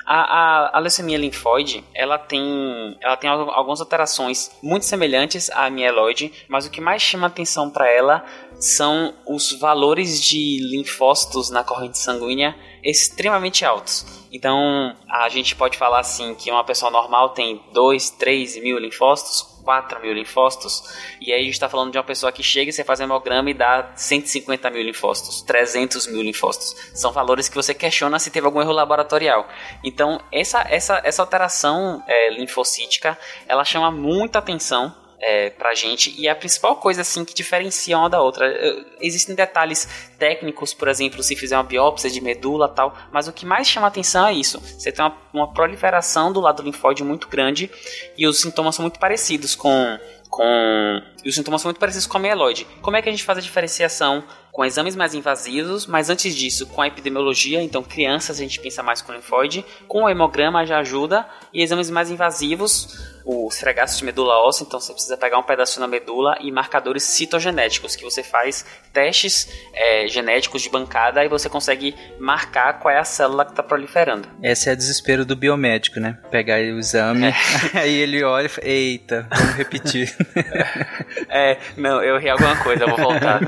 a, a, a, leucemia linfóide, ela tem, ela tem algumas alterações muito semelhantes à mieloide, mas o que mais chama atenção para ela são os valores de linfócitos na corrente sanguínea extremamente altos. Então, a gente pode falar assim que uma pessoa normal tem 2, 3 mil linfócitos, 4 mil linfócitos, e aí a gente está falando de uma pessoa que chega e você faz hemograma e dá 150 mil linfócitos, 300 mil linfócitos. São valores que você questiona se teve algum erro laboratorial. Então, essa, essa, essa alteração é, linfocítica, ela chama muita atenção é, pra gente e a principal coisa assim que diferencia uma da outra. Existem detalhes técnicos, por exemplo, se fizer uma biópsia de medula tal, mas o que mais chama atenção é isso. Você tem uma, uma proliferação do lado linfóide muito grande e os sintomas são muito parecidos com com e os sintomas são muito parecidos com a mieloide. Como é que a gente faz a diferenciação com exames mais invasivos, mas antes disso, com a epidemiologia, então crianças a gente pensa mais com linfóide, com o hemograma já ajuda, e exames mais invasivos, o esfregaço de medula óssea, então você precisa pegar um pedaço na medula e marcadores citogenéticos, que você faz testes é, genéticos de bancada e você consegue marcar qual é a célula que está proliferando. Esse é o desespero do biomédico, né? Pegar o exame, é. aí ele olha e fala, eita, vamos repetir. é, não, eu ri alguma coisa, eu vou voltar.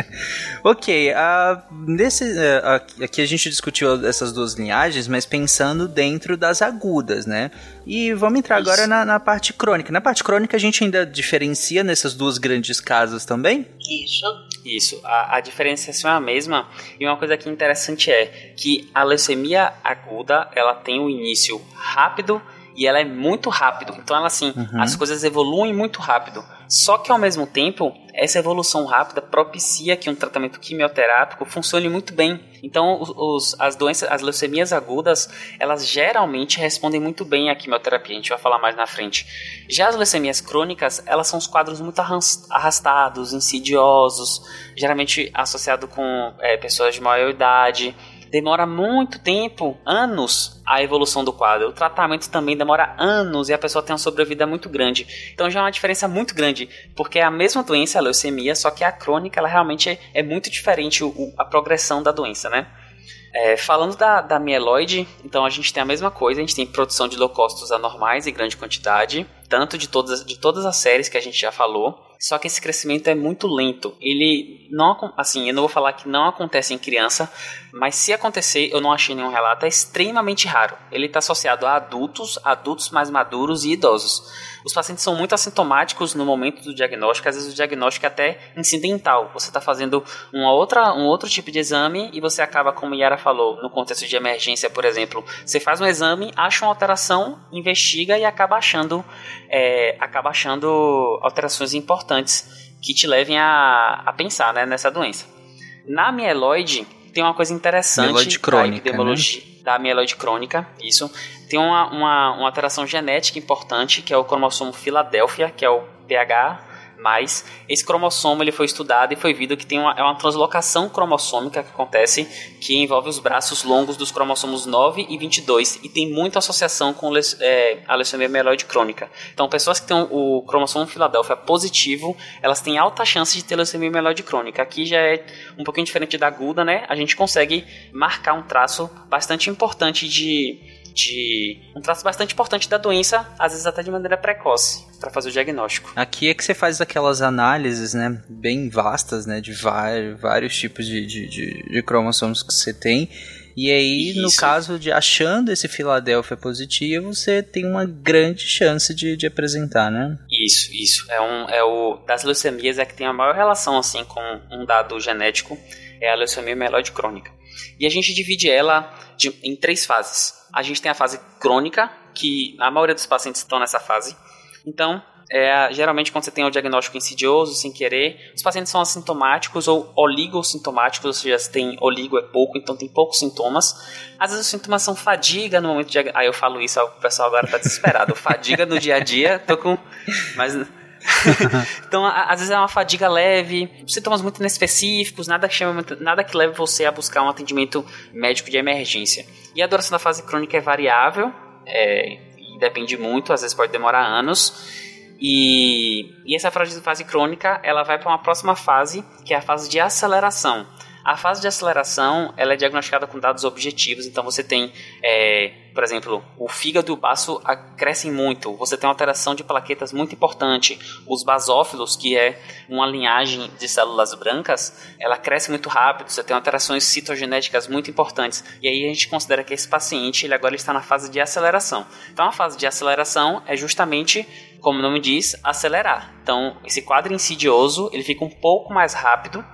ok, uh, nesse, uh, aqui a gente discutiu essas duas linhagens, mas pensando dentro das agudas, né? E vamos entrar agora na, na, parte crônica. Na parte crônica a gente ainda diferencia nessas duas grandes casas também? Isso. Isso. A, a diferenciação é a mesma. E uma coisa que é interessante é que a leucemia aguda ela tem um início rápido e ela é muito rápido. Então, ela assim, uhum. as coisas evoluem muito rápido. Só que ao mesmo tempo, essa evolução rápida propicia que um tratamento quimioterápico funcione muito bem. Então, os, as doenças, as leucemias agudas, elas geralmente respondem muito bem à quimioterapia. A gente vai falar mais na frente. Já as leucemias crônicas, elas são os quadros muito arrastados, insidiosos, geralmente associado com é, pessoas de maior idade demora muito tempo, anos, a evolução do quadro. O tratamento também demora anos e a pessoa tem uma sobrevida muito grande. Então já é uma diferença muito grande, porque é a mesma doença, a leucemia, só que a crônica ela realmente é, é muito diferente o, a progressão da doença, né? É, falando da, da mieloide, então a gente tem a mesma coisa, a gente tem produção de leucócitos anormais em grande quantidade, tanto de todas, de todas as séries que a gente já falou, só que esse crescimento é muito lento. Ele não, assim, eu não vou falar que não acontece em criança, mas se acontecer, eu não achei nenhum relato, é extremamente raro. Ele está associado a adultos, adultos mais maduros e idosos. Os pacientes são muito assintomáticos no momento do diagnóstico, às vezes o diagnóstico é até incidental. Você está fazendo uma outra, um outro tipo de exame e você acaba, como Yara falou, no contexto de emergência, por exemplo, você faz um exame, acha uma alteração, investiga e acaba achando, é, acaba achando alterações importantes que te levem a, a pensar né, nessa doença. Na mieloide, tem uma coisa interessante mieloide crônica, da epidemiologia, né? Da mieloide crônica, isso. Tem uma, uma, uma alteração genética importante, que é o cromossomo Filadélfia, que é o PH mas esse cromossomo ele foi estudado e foi visto que tem uma, é uma translocação cromossômica que acontece que envolve os braços longos dos cromossomos 9 e 22 e tem muita associação com é, a leucemia mieloide crônica. Então, pessoas que têm o cromossomo Filadélfia positivo, elas têm alta chance de ter leucemia mieloide crônica. Aqui já é um pouquinho diferente da aguda, né? A gente consegue marcar um traço bastante importante de de um traço bastante importante da doença, às vezes até de maneira precoce, para fazer o diagnóstico. Aqui é que você faz aquelas análises, né, bem vastas, né, de vários, vários tipos de, de, de, de cromossomos que você tem. E aí, Isso. no caso de achando esse Filadélfia positivo, você tem uma grande chance de, de apresentar, né? Isso, isso. É, um, é o das leucemias é que tem a maior relação assim com um dado genético, é a leucemia mieloide crônica. E a gente divide ela de, em três fases. A gente tem a fase crônica, que a maioria dos pacientes estão nessa fase. Então, é, geralmente quando você tem o diagnóstico insidioso, sem querer, os pacientes são assintomáticos ou oligossintomáticos, ou seja, se tem oligo é pouco, então tem poucos sintomas. Às vezes os sintomas são fadiga no momento de... Aí eu falo isso, o pessoal agora tá desesperado. fadiga no dia a dia, tô com... Mas então, às vezes é uma fadiga leve, sintomas muito inespecíficos, nada que, chama, nada que leve você a buscar um atendimento médico de emergência. E a duração da fase crônica é variável, é, depende muito, às vezes pode demorar anos. E, e essa fase crônica ela vai para uma próxima fase, que é a fase de aceleração. A fase de aceleração ela é diagnosticada com dados objetivos, então você tem, é, por exemplo, o fígado e o baço crescem muito, você tem uma alteração de plaquetas muito importante, os basófilos, que é uma linhagem de células brancas, ela cresce muito rápido, você tem alterações citogenéticas muito importantes, e aí a gente considera que esse paciente ele agora está na fase de aceleração. Então a fase de aceleração é justamente como o nome diz, acelerar. Então, esse quadro insidioso, ele fica um pouco mais rápido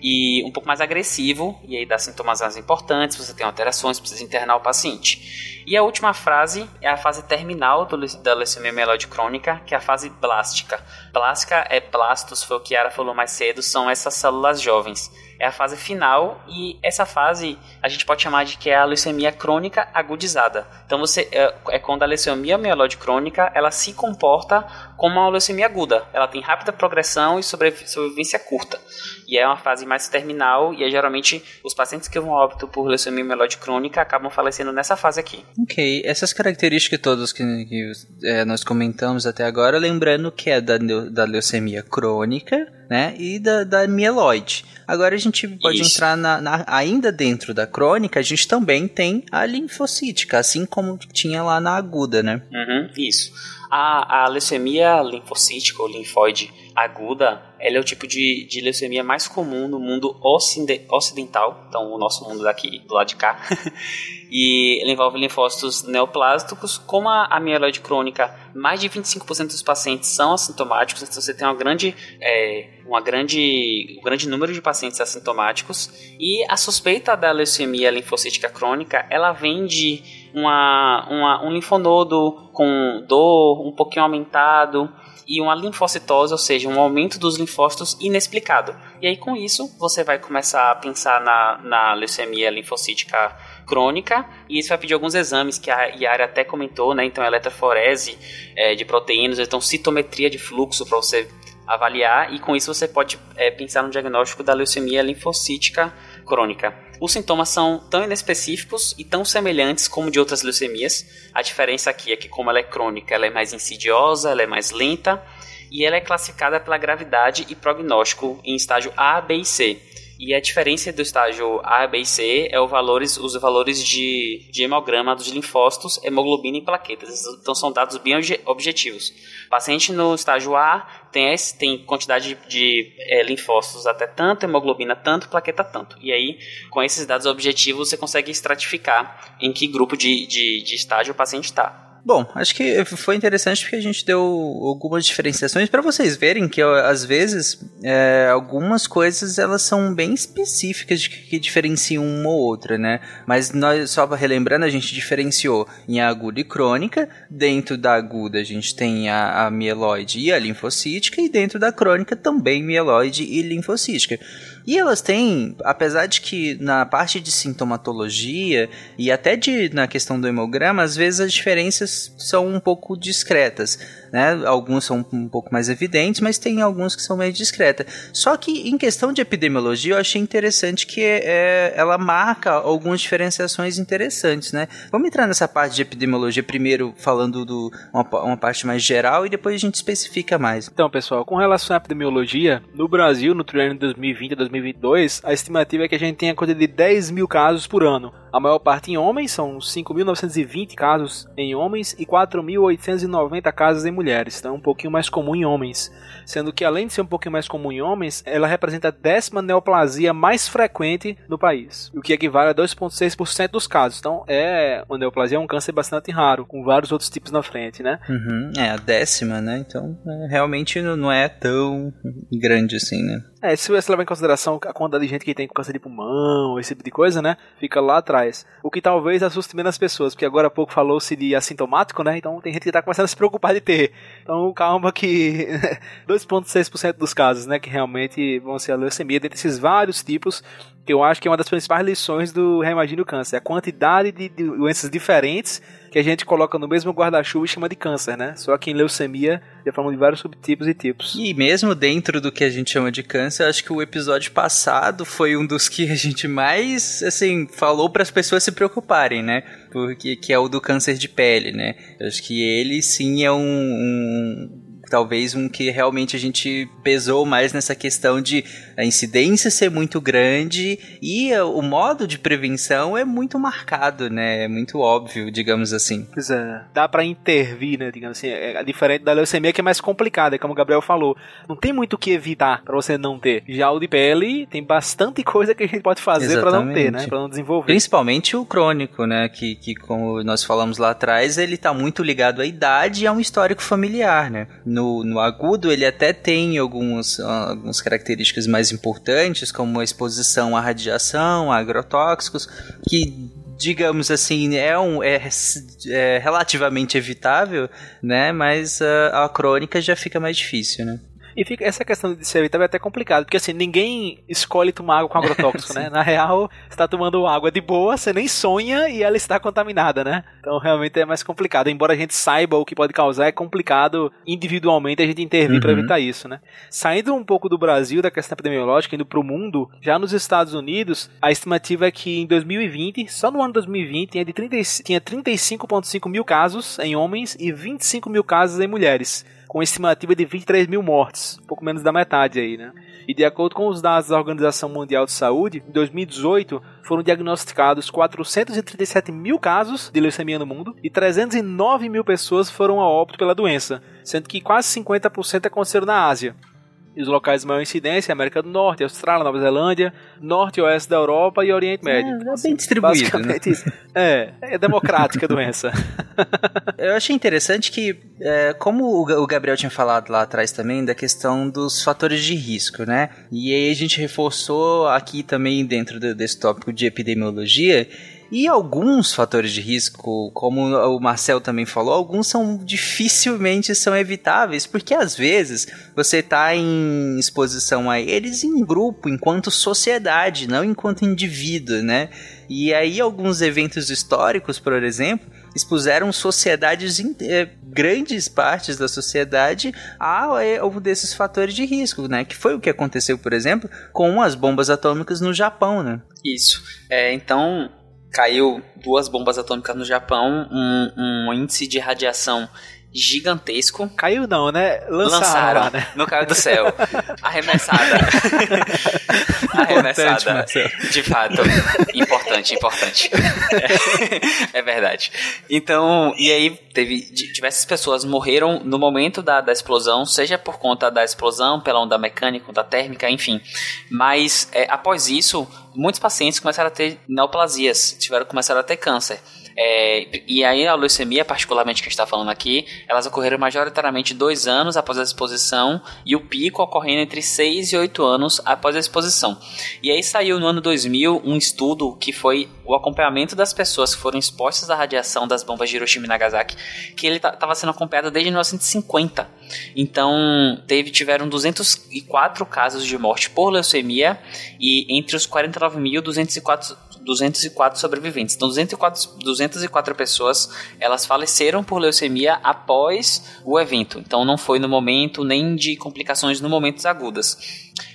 e um pouco mais agressivo, e aí dá sintomas mais importantes, você tem alterações, precisa internar o paciente. E a última fase é a fase terminal do, da leucemia mieloide crônica, que é a fase blástica. Blástica é plastos, foi o que a Ara falou mais cedo, são essas células jovens é a fase final e essa fase a gente pode chamar de que é a leucemia crônica agudizada. Então você é, é quando a leucemia mieloide crônica ela se comporta como uma leucemia aguda. Ela tem rápida progressão e sobrevivência curta. E é uma fase mais terminal e é geralmente os pacientes que vão óbito por leucemia mieloide crônica acabam falecendo nessa fase aqui. Ok, essas características todas que, que é, nós comentamos até agora, lembrando que é da, da leucemia crônica, né, e da, da mieloide. Agora a gente pode Isso. entrar na, na, ainda dentro da crônica, a gente também tem a linfocítica, assim como tinha lá na aguda, né? Uhum, isso. A, a leucemia linfocítica ou linfóide aguda, ela é o tipo de, de leucemia mais comum no mundo ocidental, então o nosso mundo daqui, do lado de cá. e ela envolve linfócitos neoplásticos. Como a, a mieloide crônica, mais de 25% dos pacientes são assintomáticos, então você tem uma grande, é, uma grande, um grande número de pacientes assintomáticos. E a suspeita da leucemia linfocítica crônica, ela vem de uma, uma, um linfonodo com dor um pouquinho aumentado e uma linfocitose, ou seja, um aumento dos linfócitos inexplicado. E aí com isso você vai começar a pensar na, na leucemia linfocítica crônica e isso vai pedir alguns exames que a Yara até comentou, né? Então eletroforese é, de proteínas, então citometria de fluxo para você avaliar e com isso você pode é, pensar no diagnóstico da leucemia linfocítica crônica. Os sintomas são tão inespecíficos e tão semelhantes como de outras leucemias. A diferença aqui é que, como ela é crônica, ela é mais insidiosa, ela é mais lenta e ela é classificada pela gravidade e prognóstico em estágio A, B e C. E a diferença do estágio A, B e C é valores, os valores de, de hemograma dos linfócitos, hemoglobina e plaquetas. Então são dados bem objetivos. O paciente no estágio A tem, tem quantidade de, de é, linfócitos até tanto, hemoglobina tanto, plaqueta tanto. E aí, com esses dados objetivos, você consegue estratificar em que grupo de, de, de estágio o paciente está. Bom, acho que foi interessante porque a gente deu algumas diferenciações para vocês verem que às vezes é, algumas coisas elas são bem específicas de que, que diferenciam uma ou outra, né? Mas nós só relembrando a gente diferenciou em aguda e crônica. Dentro da aguda a gente tem a, a mieloide e a linfocítica e dentro da crônica também mieloide e linfocítica. E elas têm, apesar de que na parte de sintomatologia e até de na questão do hemograma, às vezes as diferenças são um pouco discretas né? Alguns são um pouco mais evidentes, mas tem alguns que são meio discretas. Só que em questão de epidemiologia, eu achei interessante que é, ela marca algumas diferenciações interessantes, né? Vamos entrar nessa parte de epidemiologia primeiro falando do uma, uma parte mais geral e depois a gente especifica mais. Então, pessoal, com relação à epidemiologia, no Brasil, no triênio 2020 a 2022, a estimativa é que a gente tenha coisa de 10 mil casos por ano. A maior parte em homens, são 5.920 casos em homens e 4.890 casos em mulheres. Então é um pouquinho mais comum em homens. Sendo que além de ser um pouquinho mais comum em homens, ela representa a décima neoplasia mais frequente no país. O que equivale a 2,6% dos casos. Então é uma neoplasia é um câncer bastante raro, com vários outros tipos na frente, né? Uhum, é a décima, né? Então é, realmente não é tão grande assim, né? É, se você levar em consideração a quantidade de gente que tem câncer de pulmão, esse tipo de coisa, né? Fica lá atrás. O que talvez assuste menos as pessoas, porque agora há pouco falou-se de assintomático, né? Então tem gente que tá começando a se preocupar de ter. Então calma que 2,6% dos casos, né? Que realmente vão ser a leucemia, dentre esses vários tipos, que eu acho que é uma das principais lições do Reimagine o Câncer. A quantidade de doenças diferentes que a gente coloca no mesmo guarda-chuva e chama de câncer, né? Só que em leucemia já falamos de vários subtipos e tipos. E mesmo dentro do que a gente chama de câncer, acho que o episódio passado foi um dos que a gente mais, assim, falou para as pessoas se preocuparem, né? Porque que é o do câncer de pele, né? Eu acho que ele sim é um, um talvez um que realmente a gente pesou mais nessa questão de a incidência ser muito grande e o modo de prevenção é muito marcado, né? É muito óbvio, digamos assim. Pois é, dá para intervir, né? Digamos assim, é, é diferente da leucemia que é mais complicada, como o Gabriel falou. Não tem muito o que evitar para você não ter. Já o de pele tem bastante coisa que a gente pode fazer para não ter, né? Para não desenvolver. Principalmente o crônico, né? Que, que como nós falamos lá atrás, ele tá muito ligado à idade e a um histórico familiar, né? No no, no agudo ele até tem alguns, algumas características mais importantes, como a exposição à radiação, a agrotóxicos, que digamos assim, é, um, é, é relativamente evitável, né? Mas a, a crônica já fica mais difícil, né? E fica essa questão de ser evitável é até complicado, porque assim, ninguém escolhe tomar água com agrotóxico, né? Na real, você tá tomando água de boa, você nem sonha e ela está contaminada, né? Então realmente é mais complicado. Embora a gente saiba o que pode causar, é complicado individualmente a gente intervir uhum. para evitar isso, né? Saindo um pouco do Brasil, da questão epidemiológica, indo pro mundo, já nos Estados Unidos, a estimativa é que em 2020, só no ano 2020, tinha, de 30, tinha 35,5 mil casos em homens e 25 mil casos em mulheres com estimativa de 23 mil mortes, pouco menos da metade aí, né? E de acordo com os dados da Organização Mundial de Saúde, em 2018 foram diagnosticados 437 mil casos de leucemia no mundo e 309 mil pessoas foram a óbito pela doença, sendo que quase 50% aconteceram na Ásia. E os locais de maior incidência América do Norte, Austrália, Nova Zelândia, Norte e Oeste da Europa e Oriente Médio. É, é bem distribuído. Né? Isso. É, é democrática a doença. Eu achei interessante que, é, como o Gabriel tinha falado lá atrás também, da questão dos fatores de risco, né? E aí a gente reforçou aqui também dentro desse tópico de epidemiologia e alguns fatores de risco, como o Marcel também falou, alguns são dificilmente são evitáveis, porque às vezes você está em exposição a eles em grupo, enquanto sociedade, não enquanto indivíduo, né? E aí alguns eventos históricos, por exemplo, expuseram sociedades, eh, grandes partes da sociedade a eh, um desses fatores de risco, né? Que foi o que aconteceu, por exemplo, com as bombas atômicas no Japão, né? Isso. É, então, caiu duas bombas atômicas no Japão, um, um índice de radiação gigantesco. Caiu não, né? Lançaram, Lançaram né? não caiu do céu. Arremessada. Arremessada. De fato. Importante, importante. É, é, verdade. Então, e aí teve diversas pessoas morreram no momento da, da explosão, seja por conta da explosão, pela onda mecânica, onda térmica, enfim. Mas é, após isso, muitos pacientes começaram a ter neoplasias, tiveram começaram a ter câncer. É, e aí a leucemia, particularmente que a gente está falando aqui, elas ocorreram majoritariamente dois anos após a exposição e o pico ocorrendo entre 6 e 8 anos após a exposição. E aí saiu no ano 2000 um estudo que foi o acompanhamento das pessoas que foram expostas à radiação das bombas de Hiroshima e Nagasaki, que ele estava sendo acompanhado desde 1950. Então, teve, tiveram 204 casos de morte por leucemia e entre os 49.204 204 sobreviventes. Então, 204, 204 pessoas elas faleceram por leucemia após o evento. Então, não foi no momento nem de complicações no momentos agudas.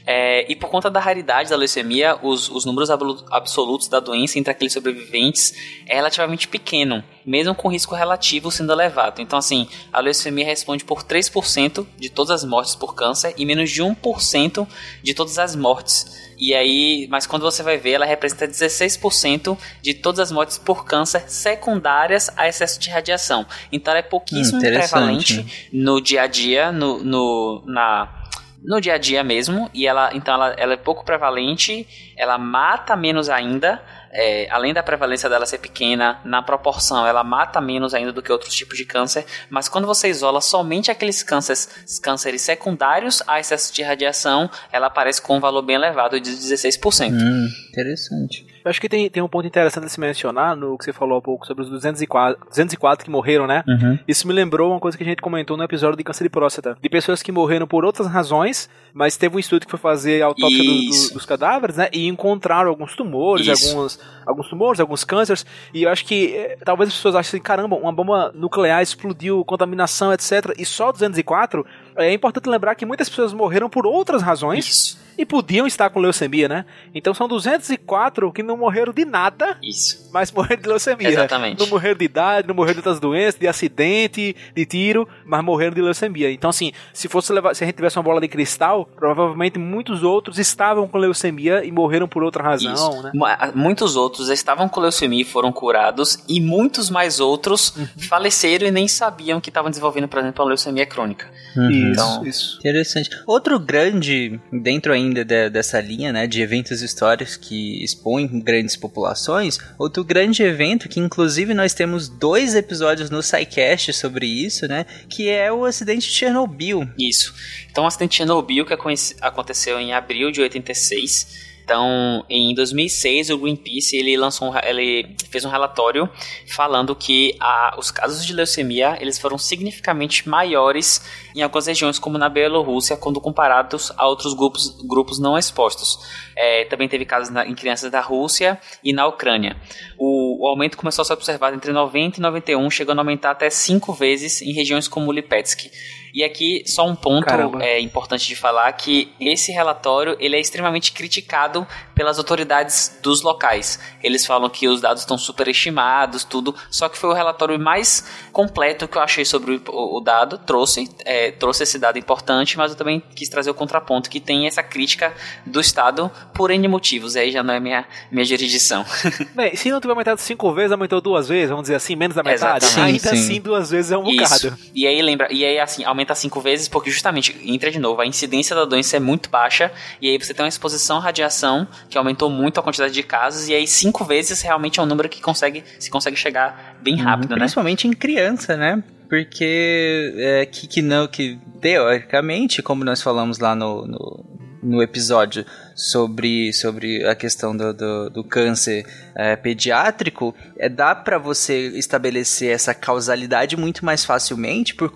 É, e por conta da raridade da leucemia, os, os números absolutos da doença entre aqueles sobreviventes é relativamente pequeno, mesmo com risco relativo sendo elevado. Então, assim, a leucemia responde por 3% de todas as mortes por câncer e menos de 1% de todas as mortes e aí, mas quando você vai ver, ela representa 16% de todas as mortes por câncer secundárias a excesso de radiação. Então ela é pouquíssimo hum, prevalente no dia a dia, no, no, na, no dia a dia mesmo, e ela então ela, ela é pouco prevalente, ela mata menos ainda, é, além da prevalência dela ser pequena, na proporção ela mata menos ainda do que outros tipos de câncer, mas quando você isola somente aqueles cânceres, cânceres secundários a excesso de radiação, ela aparece com um valor bem elevado de 16%. Hum, interessante. Eu acho que tem, tem um ponto interessante de se mencionar no que você falou há pouco sobre os 204, 204 que morreram, né? Uhum. Isso me lembrou uma coisa que a gente comentou no episódio de câncer de próstata. De pessoas que morreram por outras razões, mas teve um estudo que foi fazer a autópsia do, do, dos cadáveres, né? E encontraram alguns tumores, alguns, alguns tumores, alguns cânceres. E eu acho que eh, talvez as pessoas achem assim, caramba, uma bomba nuclear explodiu, contaminação, etc. E só 204 é importante lembrar que muitas pessoas morreram por outras razões Isso. E podiam estar com leucemia, né? Então são 204 que não morreram de nada, Isso. Mas morreram de leucemia. Exatamente. Não morreram de idade, não morreram de outras doenças, de acidente, de tiro, mas morreram de leucemia. Então, assim, se fosse levar, se a gente tivesse uma bola de cristal, provavelmente muitos outros estavam com leucemia e morreram por outra razão, Isso. né? Muitos outros estavam com leucemia e foram curados, e muitos mais outros uhum. faleceram e nem sabiam que estavam desenvolvendo, por exemplo, a leucemia crônica. Uhum. Então, isso, isso. Interessante. Outro grande, dentro ainda ainda de, dessa linha, né, de eventos históricos que expõem grandes populações, outro grande evento que inclusive nós temos dois episódios no SciCast sobre isso, né, que é o acidente de Chernobyl. Isso. Então, o acidente de Chernobyl que aconteceu em abril de 86 então, em 2006, o Greenpeace ele lançou um, ele fez um relatório falando que a, os casos de leucemia eles foram significativamente maiores em algumas regiões, como na Bielorrússia, quando comparados a outros grupos, grupos não expostos. É, também teve casos na, em crianças da Rússia e na Ucrânia. O, o, aumento começou a ser observado entre 90 e 91, chegando a aumentar até cinco vezes em regiões como Lipetsk. E aqui só um ponto é importante de falar que esse relatório ele é extremamente criticado pelas autoridades dos locais. Eles falam que os dados estão superestimados, tudo. Só que foi o relatório mais completo que eu achei sobre o, o dado. Trouxe, é, trouxe esse dado importante, mas eu também quis trazer o contraponto que tem essa crítica do Estado por N motivos. Aí já não é minha, minha jurisdição. Bem, se não tiver aumentado cinco vezes, aumentou duas vezes, vamos dizer assim, menos da metade. Exatamente. Ainda sim, assim, duas vezes é um Isso. bocado. E aí lembra, e aí assim, aumenta cinco vezes porque justamente, entra de novo, a incidência da doença é muito baixa e aí você tem uma exposição à radiação que aumentou muito a quantidade de casos e aí cinco vezes realmente é um número que consegue se consegue chegar bem uhum, rápido, hum, Principalmente em criança, né? Porque é, que, que não, que teoricamente, como nós falamos lá no, no, no episódio sobre, sobre a questão do, do, do câncer é, pediátrico, é, dá para você estabelecer essa causalidade muito mais facilmente por,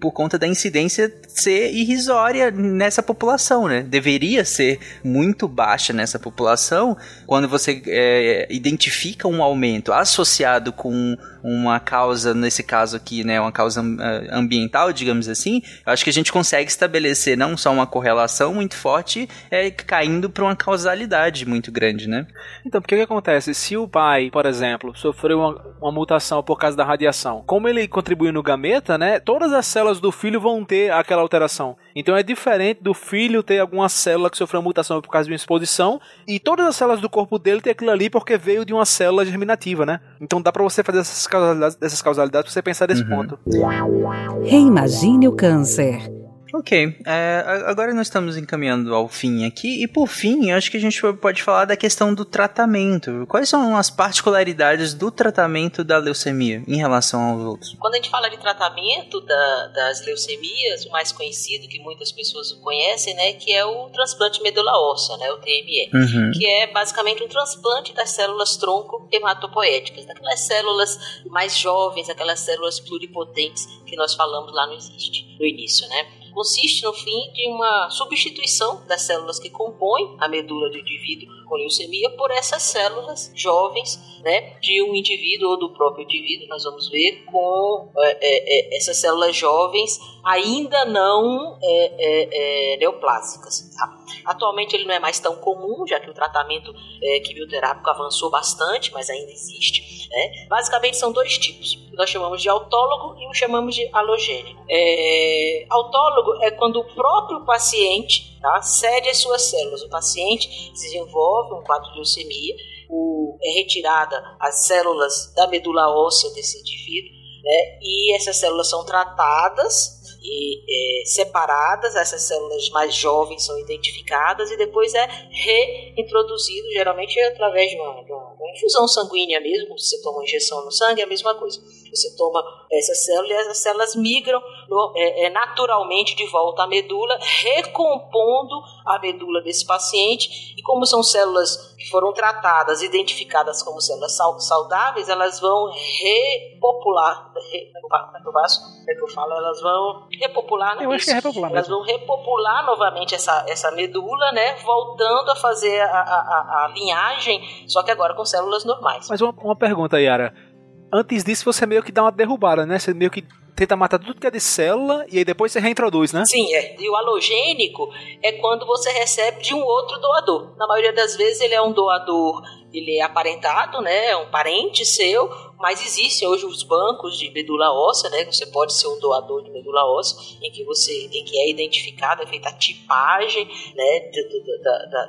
por conta da incidência ser irrisória nessa população, né? Deveria ser muito baixa nessa população quando você é, identifica um aumento associado com uma causa, nesse caso aqui, né, uma causa é, ambiental, digamos assim, eu acho que a gente consegue estabelecer não só uma correlação muito forte, é, caindo indo para uma causalidade muito grande, né? Então, porque o que acontece? Se o pai, por exemplo, sofreu uma, uma mutação por causa da radiação, como ele contribuiu no gameta, né? Todas as células do filho vão ter aquela alteração. Então é diferente do filho ter alguma célula que sofreu uma mutação por causa de uma exposição e todas as células do corpo dele ter aquilo ali porque veio de uma célula germinativa, né? Então dá para você fazer essas causalidades, essas causalidades pra você pensar desse uhum. ponto. Reimagine o câncer. Ok, é, agora nós estamos encaminhando ao fim aqui, e por fim, acho que a gente pode falar da questão do tratamento. Quais são as particularidades do tratamento da leucemia em relação aos outros? Quando a gente fala de tratamento da, das leucemias, o mais conhecido, que muitas pessoas conhecem, né, que é o transplante medula óssea, né, o TME, uhum. que é basicamente um transplante das células tronco hematopoéticas, daquelas células mais jovens, aquelas células pluripotentes que nós falamos lá no, existe, no início, né? Consiste, no fim, de uma substituição das células que compõem a medula do indivíduo com leucemia por essas células jovens né, de um indivíduo ou do próprio indivíduo, nós vamos ver, com é, é, é essas células jovens ainda não é, é, é, neoplásicas. Tá? Atualmente ele não é mais tão comum, já que o tratamento quimioterápico avançou bastante, mas ainda existe. Né? Basicamente são dois tipos. Nós chamamos de autólogo e o chamamos de halogênico. autólogo é quando o próprio paciente tá, cede as suas células. O paciente desenvolve um quadro de leucemia o, é retirada as células da medula óssea desse indivíduo, né? E essas células são tratadas e é, separadas, essas células mais jovens são identificadas e depois é reintroduzido, geralmente através de uma, de uma, infusão sanguínea mesmo, você toma uma injeção no sangue, é a mesma coisa. Você toma essa célula e essas células migram no, é, é, naturalmente de volta à medula, recompondo a medula desse paciente. E como são células que foram tratadas, identificadas como células saudáveis, elas vão repopular. Re, é que eu falo? Elas vão repopular, né? Eu acho que é repopular Elas vão repopular novamente essa, essa medula, né? Voltando a fazer a, a, a linhagem, só que agora com células normais. Mas uma, uma pergunta, Yara. Antes disso, você meio que dá uma derrubada, né? Você meio que tenta matar tudo que é de célula e aí depois você reintroduz, né? Sim, é. E o halogênico é quando você recebe de um outro doador. Na maioria das vezes ele é um doador ele é aparentado, né? É um parente seu, mas existem hoje os bancos de medula óssea, né? Você pode ser um doador de medula óssea, em que você, em que é identificado, é feita a tipagem, né, de, de,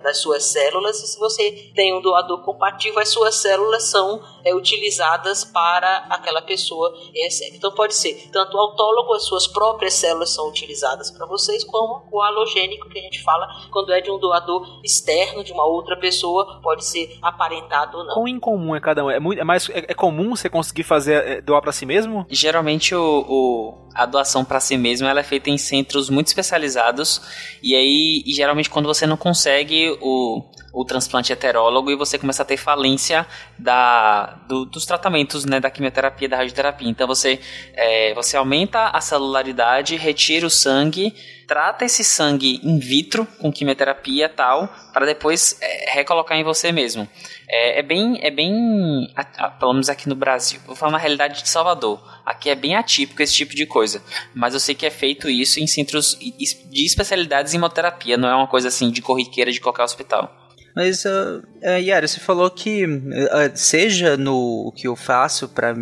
das suas células. E se você tem um doador compatível, as suas células são é, utilizadas para aquela pessoa recebe. Então pode ser tanto o autólogo, as suas próprias células são utilizadas para vocês, como o halogênico que a gente fala quando é de um doador externo de uma outra pessoa, pode ser aparentado ou não. Quão incomum é cada um? É, muito, é mais é, é comum você conseguir fazer é, doar para si mesmo? Geralmente o, o a doação para si mesmo ela é feita em centros muito especializados e aí e geralmente quando você não consegue o, o transplante heterólogo e você começa a ter falência da, do, dos tratamentos né, da quimioterapia da radioterapia então você é, você aumenta a celularidade retira o sangue trata esse sangue in vitro com quimioterapia tal para depois é, recolocar em você mesmo é, é bem, é bem, a, a, pelo menos aqui no Brasil, vou falar na realidade de Salvador. Aqui é bem atípico esse tipo de coisa, mas eu sei que é feito isso em centros de especialidades em hemoterapia, não é uma coisa assim de corriqueira de qualquer hospital. Mas, uh, uh, Yara, você falou que uh, seja no que eu faço para,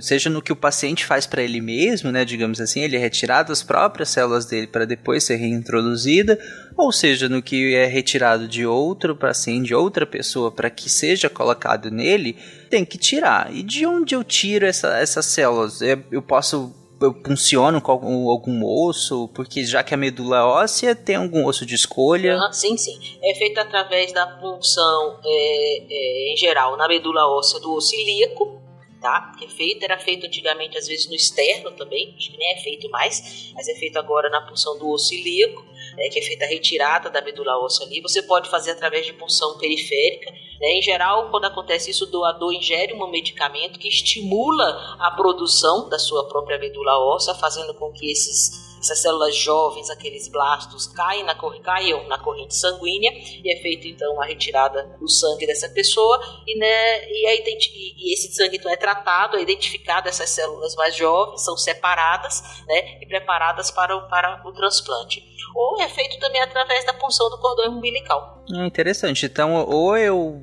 seja no que o paciente faz para ele mesmo, né, digamos assim, ele é retirado as próprias células dele para depois ser reintroduzida, ou seja, no que é retirado de outro paciente, de outra pessoa, para que seja colocado nele, tem que tirar. E de onde eu tiro essa, essas células? É, eu posso eu punciono com algum, algum, osso? Porque já que a medula óssea tem algum osso de escolha? Ah, sim, sim. É feito através da punção, é, é, em geral, na medula óssea do osso ilíaco, tá? Que é feito, era feito antigamente, às vezes, no externo também, acho que nem é feito mais, mas é feito agora na punção do osso ilíaco, é, que é feita a retirada da medula óssea ali. Você pode fazer através de punção periférica, né? Em geral, quando acontece isso, o doador ingere um medicamento que estimula a produção da sua própria medula óssea, fazendo com que esses essas células jovens, aqueles blastos, caem na, caiam na corrente sanguínea e é feita então a retirada do sangue dessa pessoa e, né, e, e esse sangue então é tratado, é identificado essas células mais jovens, são separadas né, e preparadas para o, para o transplante ou é feito também através da punção do cordão umbilical. É interessante. Então, ou eu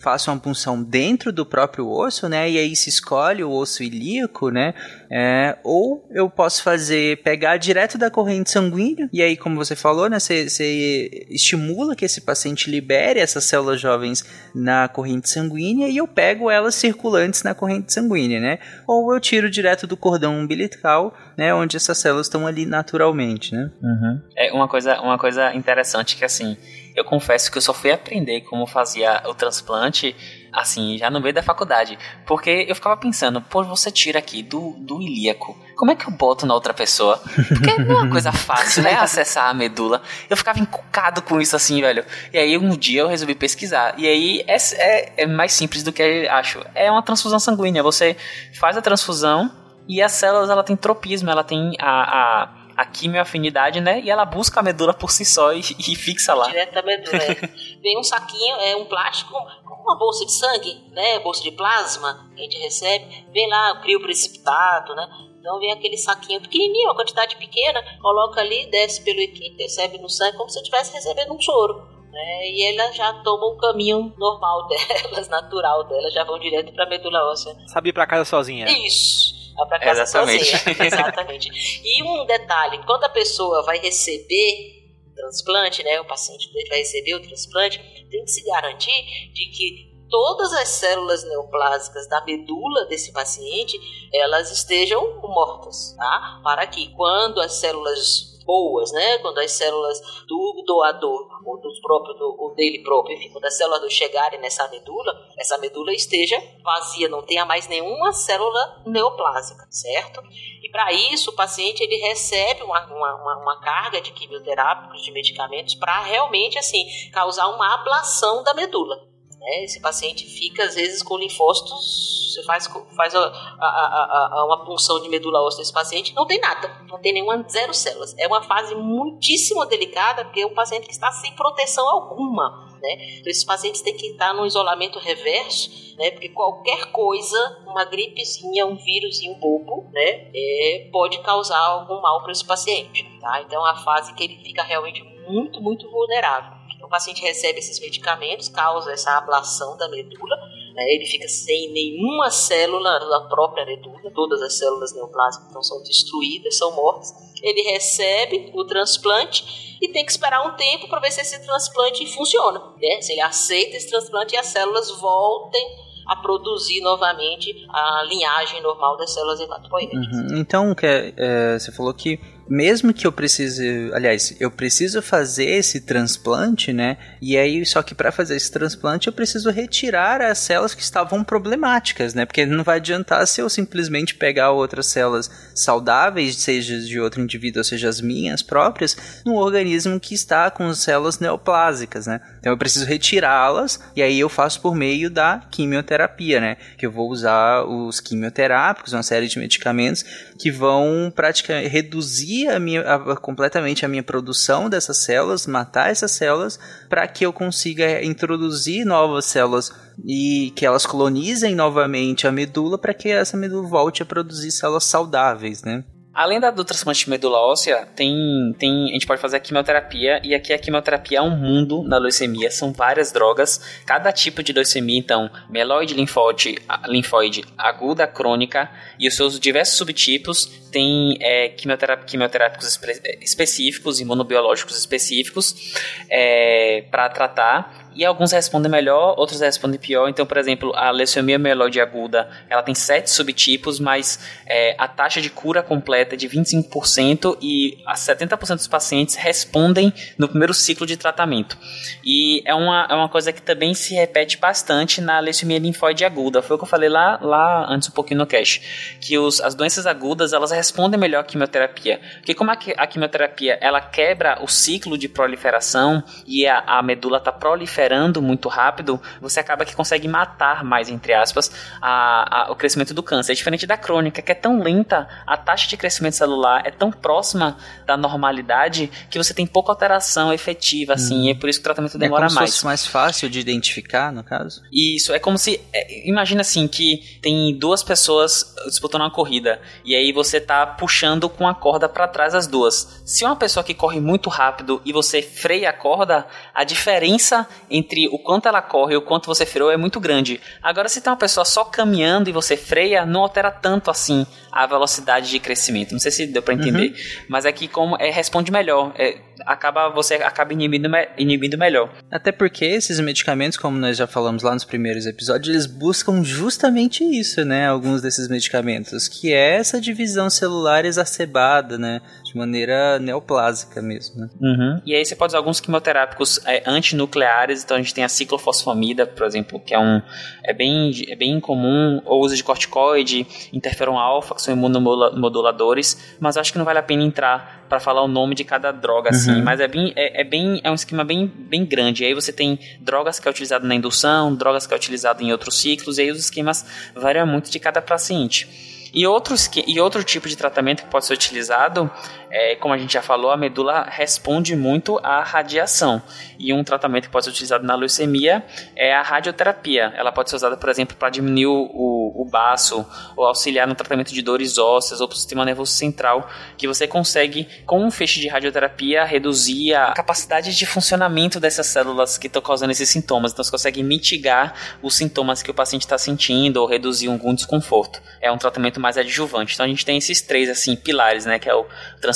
faço uma punção dentro do próprio osso, né? E aí se escolhe o osso ilíaco, né? É, ou eu posso fazer, pegar direto da corrente sanguínea, e aí, como você falou, né? Você, estimula que esse paciente libere essas células jovens na corrente sanguínea e eu pego elas circulantes na corrente sanguínea, né? Ou eu tiro direto do cordão umbilical, né? Onde essas células estão ali naturalmente, né? Uhum. É uma coisa, uma coisa interessante que assim eu confesso que eu só fui aprender como fazia o transplante, assim, já no meio da faculdade. Porque eu ficava pensando, pô, você tira aqui do, do ilíaco, como é que eu boto na outra pessoa? Porque não é uma coisa fácil, né? Acessar a medula. Eu ficava encucado com isso, assim, velho. E aí um dia eu resolvi pesquisar. E aí é, é, é mais simples do que eu acho. É uma transfusão sanguínea. Você faz a transfusão e as células, ela tem tropismo, ela tem a, a a quimioafinidade, né? E ela busca a medula por si só e, e fixa lá. Direto da medula. É. Vem um saquinho, é um plástico, uma bolsa de sangue, né? Bolsa de plasma que a gente recebe. Vem lá, cria o precipitado, né? Então vem aquele saquinho pequenininho, uma quantidade pequena, coloca ali, desce pelo equipe, recebe no sangue, como se estivesse recebendo um soro. Né? E ela já toma o caminho normal delas, natural delas, já vão direto para a medula óssea. Sabe ir para casa sozinha. Isso. Para casa Exatamente. sozinha. Exatamente. E um detalhe, quando a pessoa vai receber o transplante, né, o paciente vai receber o transplante, tem que se garantir de que todas as células neoplásicas da medula desse paciente, elas estejam mortas, tá? Para que quando as células boas, né? Quando as células do doador, ou dos próprios, do, ou dele próprio, enfim, quando as células chegarem nessa medula, essa medula esteja vazia, não tenha mais nenhuma célula neoplásica, certo? E para isso, o paciente ele recebe uma, uma, uma carga de quimioterápicos, de medicamentos, para realmente, assim, causar uma ablação da medula. Né? Esse paciente fica, às vezes, com linfócitos, você faz, faz a, a, a, uma punção de medula óssea desse paciente, não tem nada, não tem nenhuma, zero células. É uma fase muitíssimo delicada, porque é um paciente que está sem proteção alguma. Né? Então, esses pacientes têm que estar no isolamento reverso, né? porque qualquer coisa, uma gripezinha, um vírusinho bobo, né? É, pode causar algum mal para esse paciente. Tá? Então, é uma fase que ele fica realmente muito, muito vulnerável. O paciente recebe esses medicamentos, causa essa ablação da medula, né, ele fica sem nenhuma célula da própria medula, todas as células neoplásicas então são destruídas, são mortas. Ele recebe o transplante e tem que esperar um tempo para ver se esse transplante funciona, né? Se ele aceita esse transplante e as células voltem a produzir novamente a linhagem normal das células hematopoéticas. Uhum. Então, que, é, você falou que mesmo que eu precise, aliás, eu preciso fazer esse transplante, né? E aí, só que para fazer esse transplante eu preciso retirar as células que estavam problemáticas, né? Porque não vai adiantar se eu simplesmente pegar outras células saudáveis, seja de outro indivíduo, ou seja as minhas próprias, num organismo que está com células neoplásicas, né? Então eu preciso retirá-las e aí eu faço por meio da quimioterapia, né? Que eu vou usar os quimioterápicos, uma série de medicamentos que vão praticamente reduzir a minha, a, completamente a minha produção dessas células, matar essas células, para que eu consiga introduzir novas células e que elas colonizem novamente a medula para que essa medula volte a produzir células saudáveis, né? Além da, do transplante de medula óssea, tem, tem, a gente pode fazer a quimioterapia, e aqui a quimioterapia é um mundo na leucemia, são várias drogas, cada tipo de leucemia, então, mieloide linfóide, linfóide aguda, crônica, e os seus diversos subtipos, tem é, quimioterápicos espe específicos, imunobiológicos específicos, é, para tratar, e alguns respondem melhor, outros respondem pior. Então, por exemplo, a leucemia mieloide aguda, ela tem sete subtipos, mas é, a taxa de cura completa é de 25% e a 70% dos pacientes respondem no primeiro ciclo de tratamento. E é uma, é uma coisa que também se repete bastante na leucemia linfóide aguda. Foi o que eu falei lá, lá antes um pouquinho no cache, que os, as doenças agudas, elas respondem melhor à quimioterapia. Porque como a, a quimioterapia, ela quebra o ciclo de proliferação e a, a medula está proliferando proliferando muito rápido, você acaba que consegue matar mais, entre aspas, a, a, o crescimento do câncer. É diferente da crônica, que é tão lenta, a taxa de crescimento celular é tão próxima da normalidade que você tem pouca alteração efetiva, assim, hum. e é por isso que o tratamento demora é como mais. Se fosse mais fácil de identificar, no caso? Isso, é como se. É, imagina assim que tem duas pessoas disputando uma corrida, e aí você tá puxando com a corda para trás as duas. Se uma pessoa que corre muito rápido e você freia a corda, a diferença entre o quanto ela corre e o quanto você freou é muito grande. Agora, se tem uma pessoa só caminhando e você freia, não altera tanto assim a velocidade de crescimento. Não sei se deu para entender, uhum. mas aqui como é, responde melhor. É, acaba você acaba inibindo, inibindo melhor. Até porque esses medicamentos, como nós já falamos lá nos primeiros episódios, eles buscam justamente isso, né? Alguns desses medicamentos, que é essa divisão celular exacerbada, né? De maneira neoplásica mesmo. Né? Uhum. E aí você pode usar alguns quimioterápicos é, antinucleares, então a gente tem a ciclofosfamida, por exemplo, que é um é bem, é bem comum, ou uso de corticoide, interferon alfa, que são imunomoduladores, mas acho que não vale a pena entrar para falar o nome de cada droga, assim, uhum. mas é bem, é, é, bem, é um esquema bem, bem grande. E aí você tem drogas que é utilizado na indução, drogas que é utilizado em outros ciclos, e aí os esquemas variam muito de cada paciente. E, outros, e outro tipo de tratamento que pode ser utilizado, é, como a gente já falou, a medula responde muito à radiação. E um tratamento que pode ser utilizado na leucemia é a radioterapia. Ela pode ser usada, por exemplo, para diminuir o, o, baço, ou auxiliar no tratamento de dores ósseas, ou para o sistema nervoso central, que você consegue, com um feixe de radioterapia, reduzir a capacidade de funcionamento dessas células que estão causando esses sintomas. Então você consegue mitigar os sintomas que o paciente está sentindo, ou reduzir algum desconforto. É um tratamento mais adjuvante. Então a gente tem esses três assim pilares, né, que é o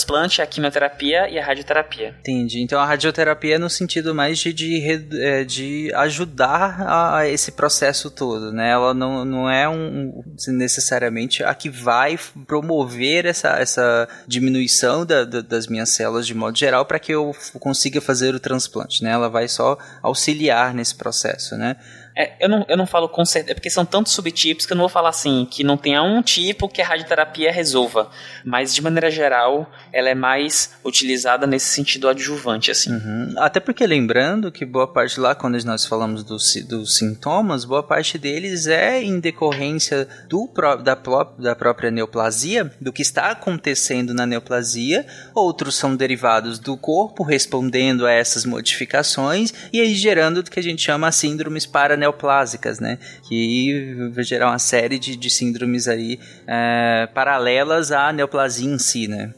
transplante, a quimioterapia e a radioterapia. Entendi. Então a radioterapia é no sentido mais de, de, é, de ajudar a esse processo todo, né? Ela não, não é um, necessariamente a que vai promover essa, essa diminuição da, da, das minhas células de modo geral para que eu consiga fazer o transplante, né? Ela vai só auxiliar nesse processo, né? É, eu, não, eu não falo com certeza, é porque são tantos subtipos que eu não vou falar assim, que não tenha um tipo que a radioterapia resolva. Mas, de maneira geral, ela é mais utilizada nesse sentido adjuvante, assim. Uhum. Até porque, lembrando que boa parte lá, quando nós falamos dos, dos sintomas, boa parte deles é em decorrência do, da, da própria neoplasia, do que está acontecendo na neoplasia. Outros são derivados do corpo respondendo a essas modificações e aí gerando o que a gente chama síndromes paraneoplásicas neoplásicas, né? Que vai gerar uma série de, de síndromes aí é, paralelas à neoplasia em si, né?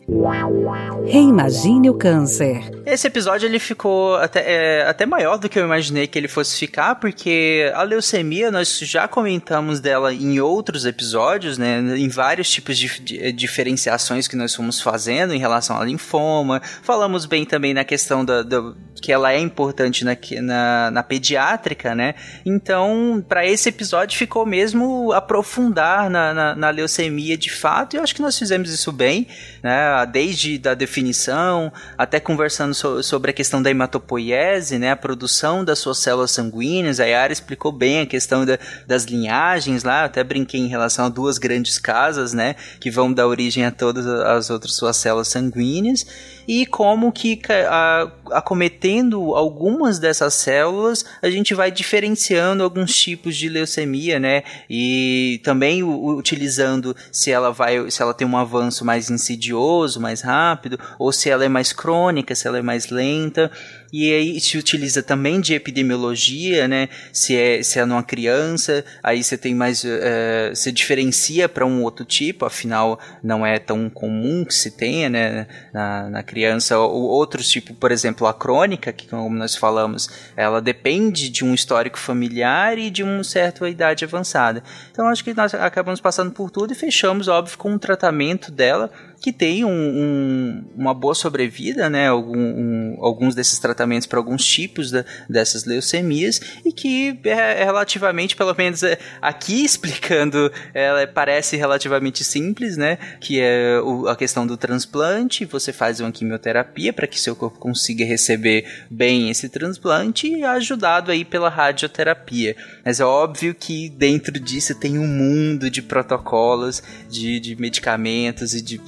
Reimagine o câncer. Esse episódio ele ficou até, é, até maior do que eu imaginei que ele fosse ficar, porque a leucemia nós já comentamos dela em outros episódios, né? Em vários tipos de, de diferenciações que nós fomos fazendo em relação ao linfoma. Falamos bem também na questão da, da que ela é importante na, na, na pediátrica, né? Então, para esse episódio ficou mesmo aprofundar na, na, na, leucemia de fato, e eu acho que nós fizemos isso bem, né? Desde da definição, até conversando so, sobre a questão da hematopoiese, né? A produção das suas células sanguíneas, a Yara explicou bem a questão da, das linhagens lá, até brinquei em relação a duas grandes casas, né? Que vão dar origem a todas as outras suas células sanguíneas e como que a, acometendo algumas dessas células a gente vai diferenciando alguns tipos de leucemia, né? E também utilizando se ela vai, se ela tem um avanço mais insidioso, mais rápido, ou se ela é mais crônica, se ela é mais lenta e aí se utiliza também de epidemiologia, né? Se é, se é numa criança, aí você tem mais. Uh, você diferencia para um outro tipo, afinal não é tão comum que se tenha, né? Na, na criança. O, outros tipo, por exemplo, a crônica, que como nós falamos, ela depende de um histórico familiar e de uma certa idade avançada. Então acho que nós acabamos passando por tudo e fechamos, óbvio, com um tratamento dela que tem um, um, uma boa sobrevida, né? Algum, um, alguns desses tratamentos para alguns tipos da, dessas leucemias e que é, é relativamente, pelo menos é, aqui explicando, ela parece relativamente simples, né? Que é o, a questão do transplante, você faz uma quimioterapia para que seu corpo consiga receber bem esse transplante e é ajudado aí pela radioterapia. Mas é óbvio que dentro disso tem um mundo de protocolos, de, de medicamentos e de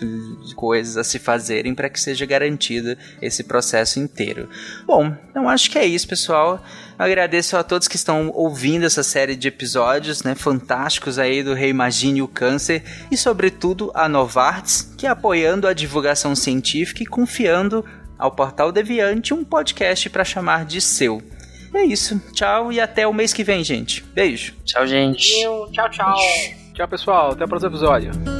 de coisas a se fazerem para que seja garantido esse processo inteiro. Bom, então acho que é isso, pessoal. Agradeço a todos que estão ouvindo essa série de episódios, né, fantásticos aí do Reimagine o Câncer e sobretudo a Novartis, que é apoiando a divulgação científica e confiando ao Portal Deviante um podcast para chamar de seu. É isso. Tchau e até o mês que vem, gente. Beijo. Tchau, gente. Tchau, tchau. Tchau, pessoal. Até o próximo episódio.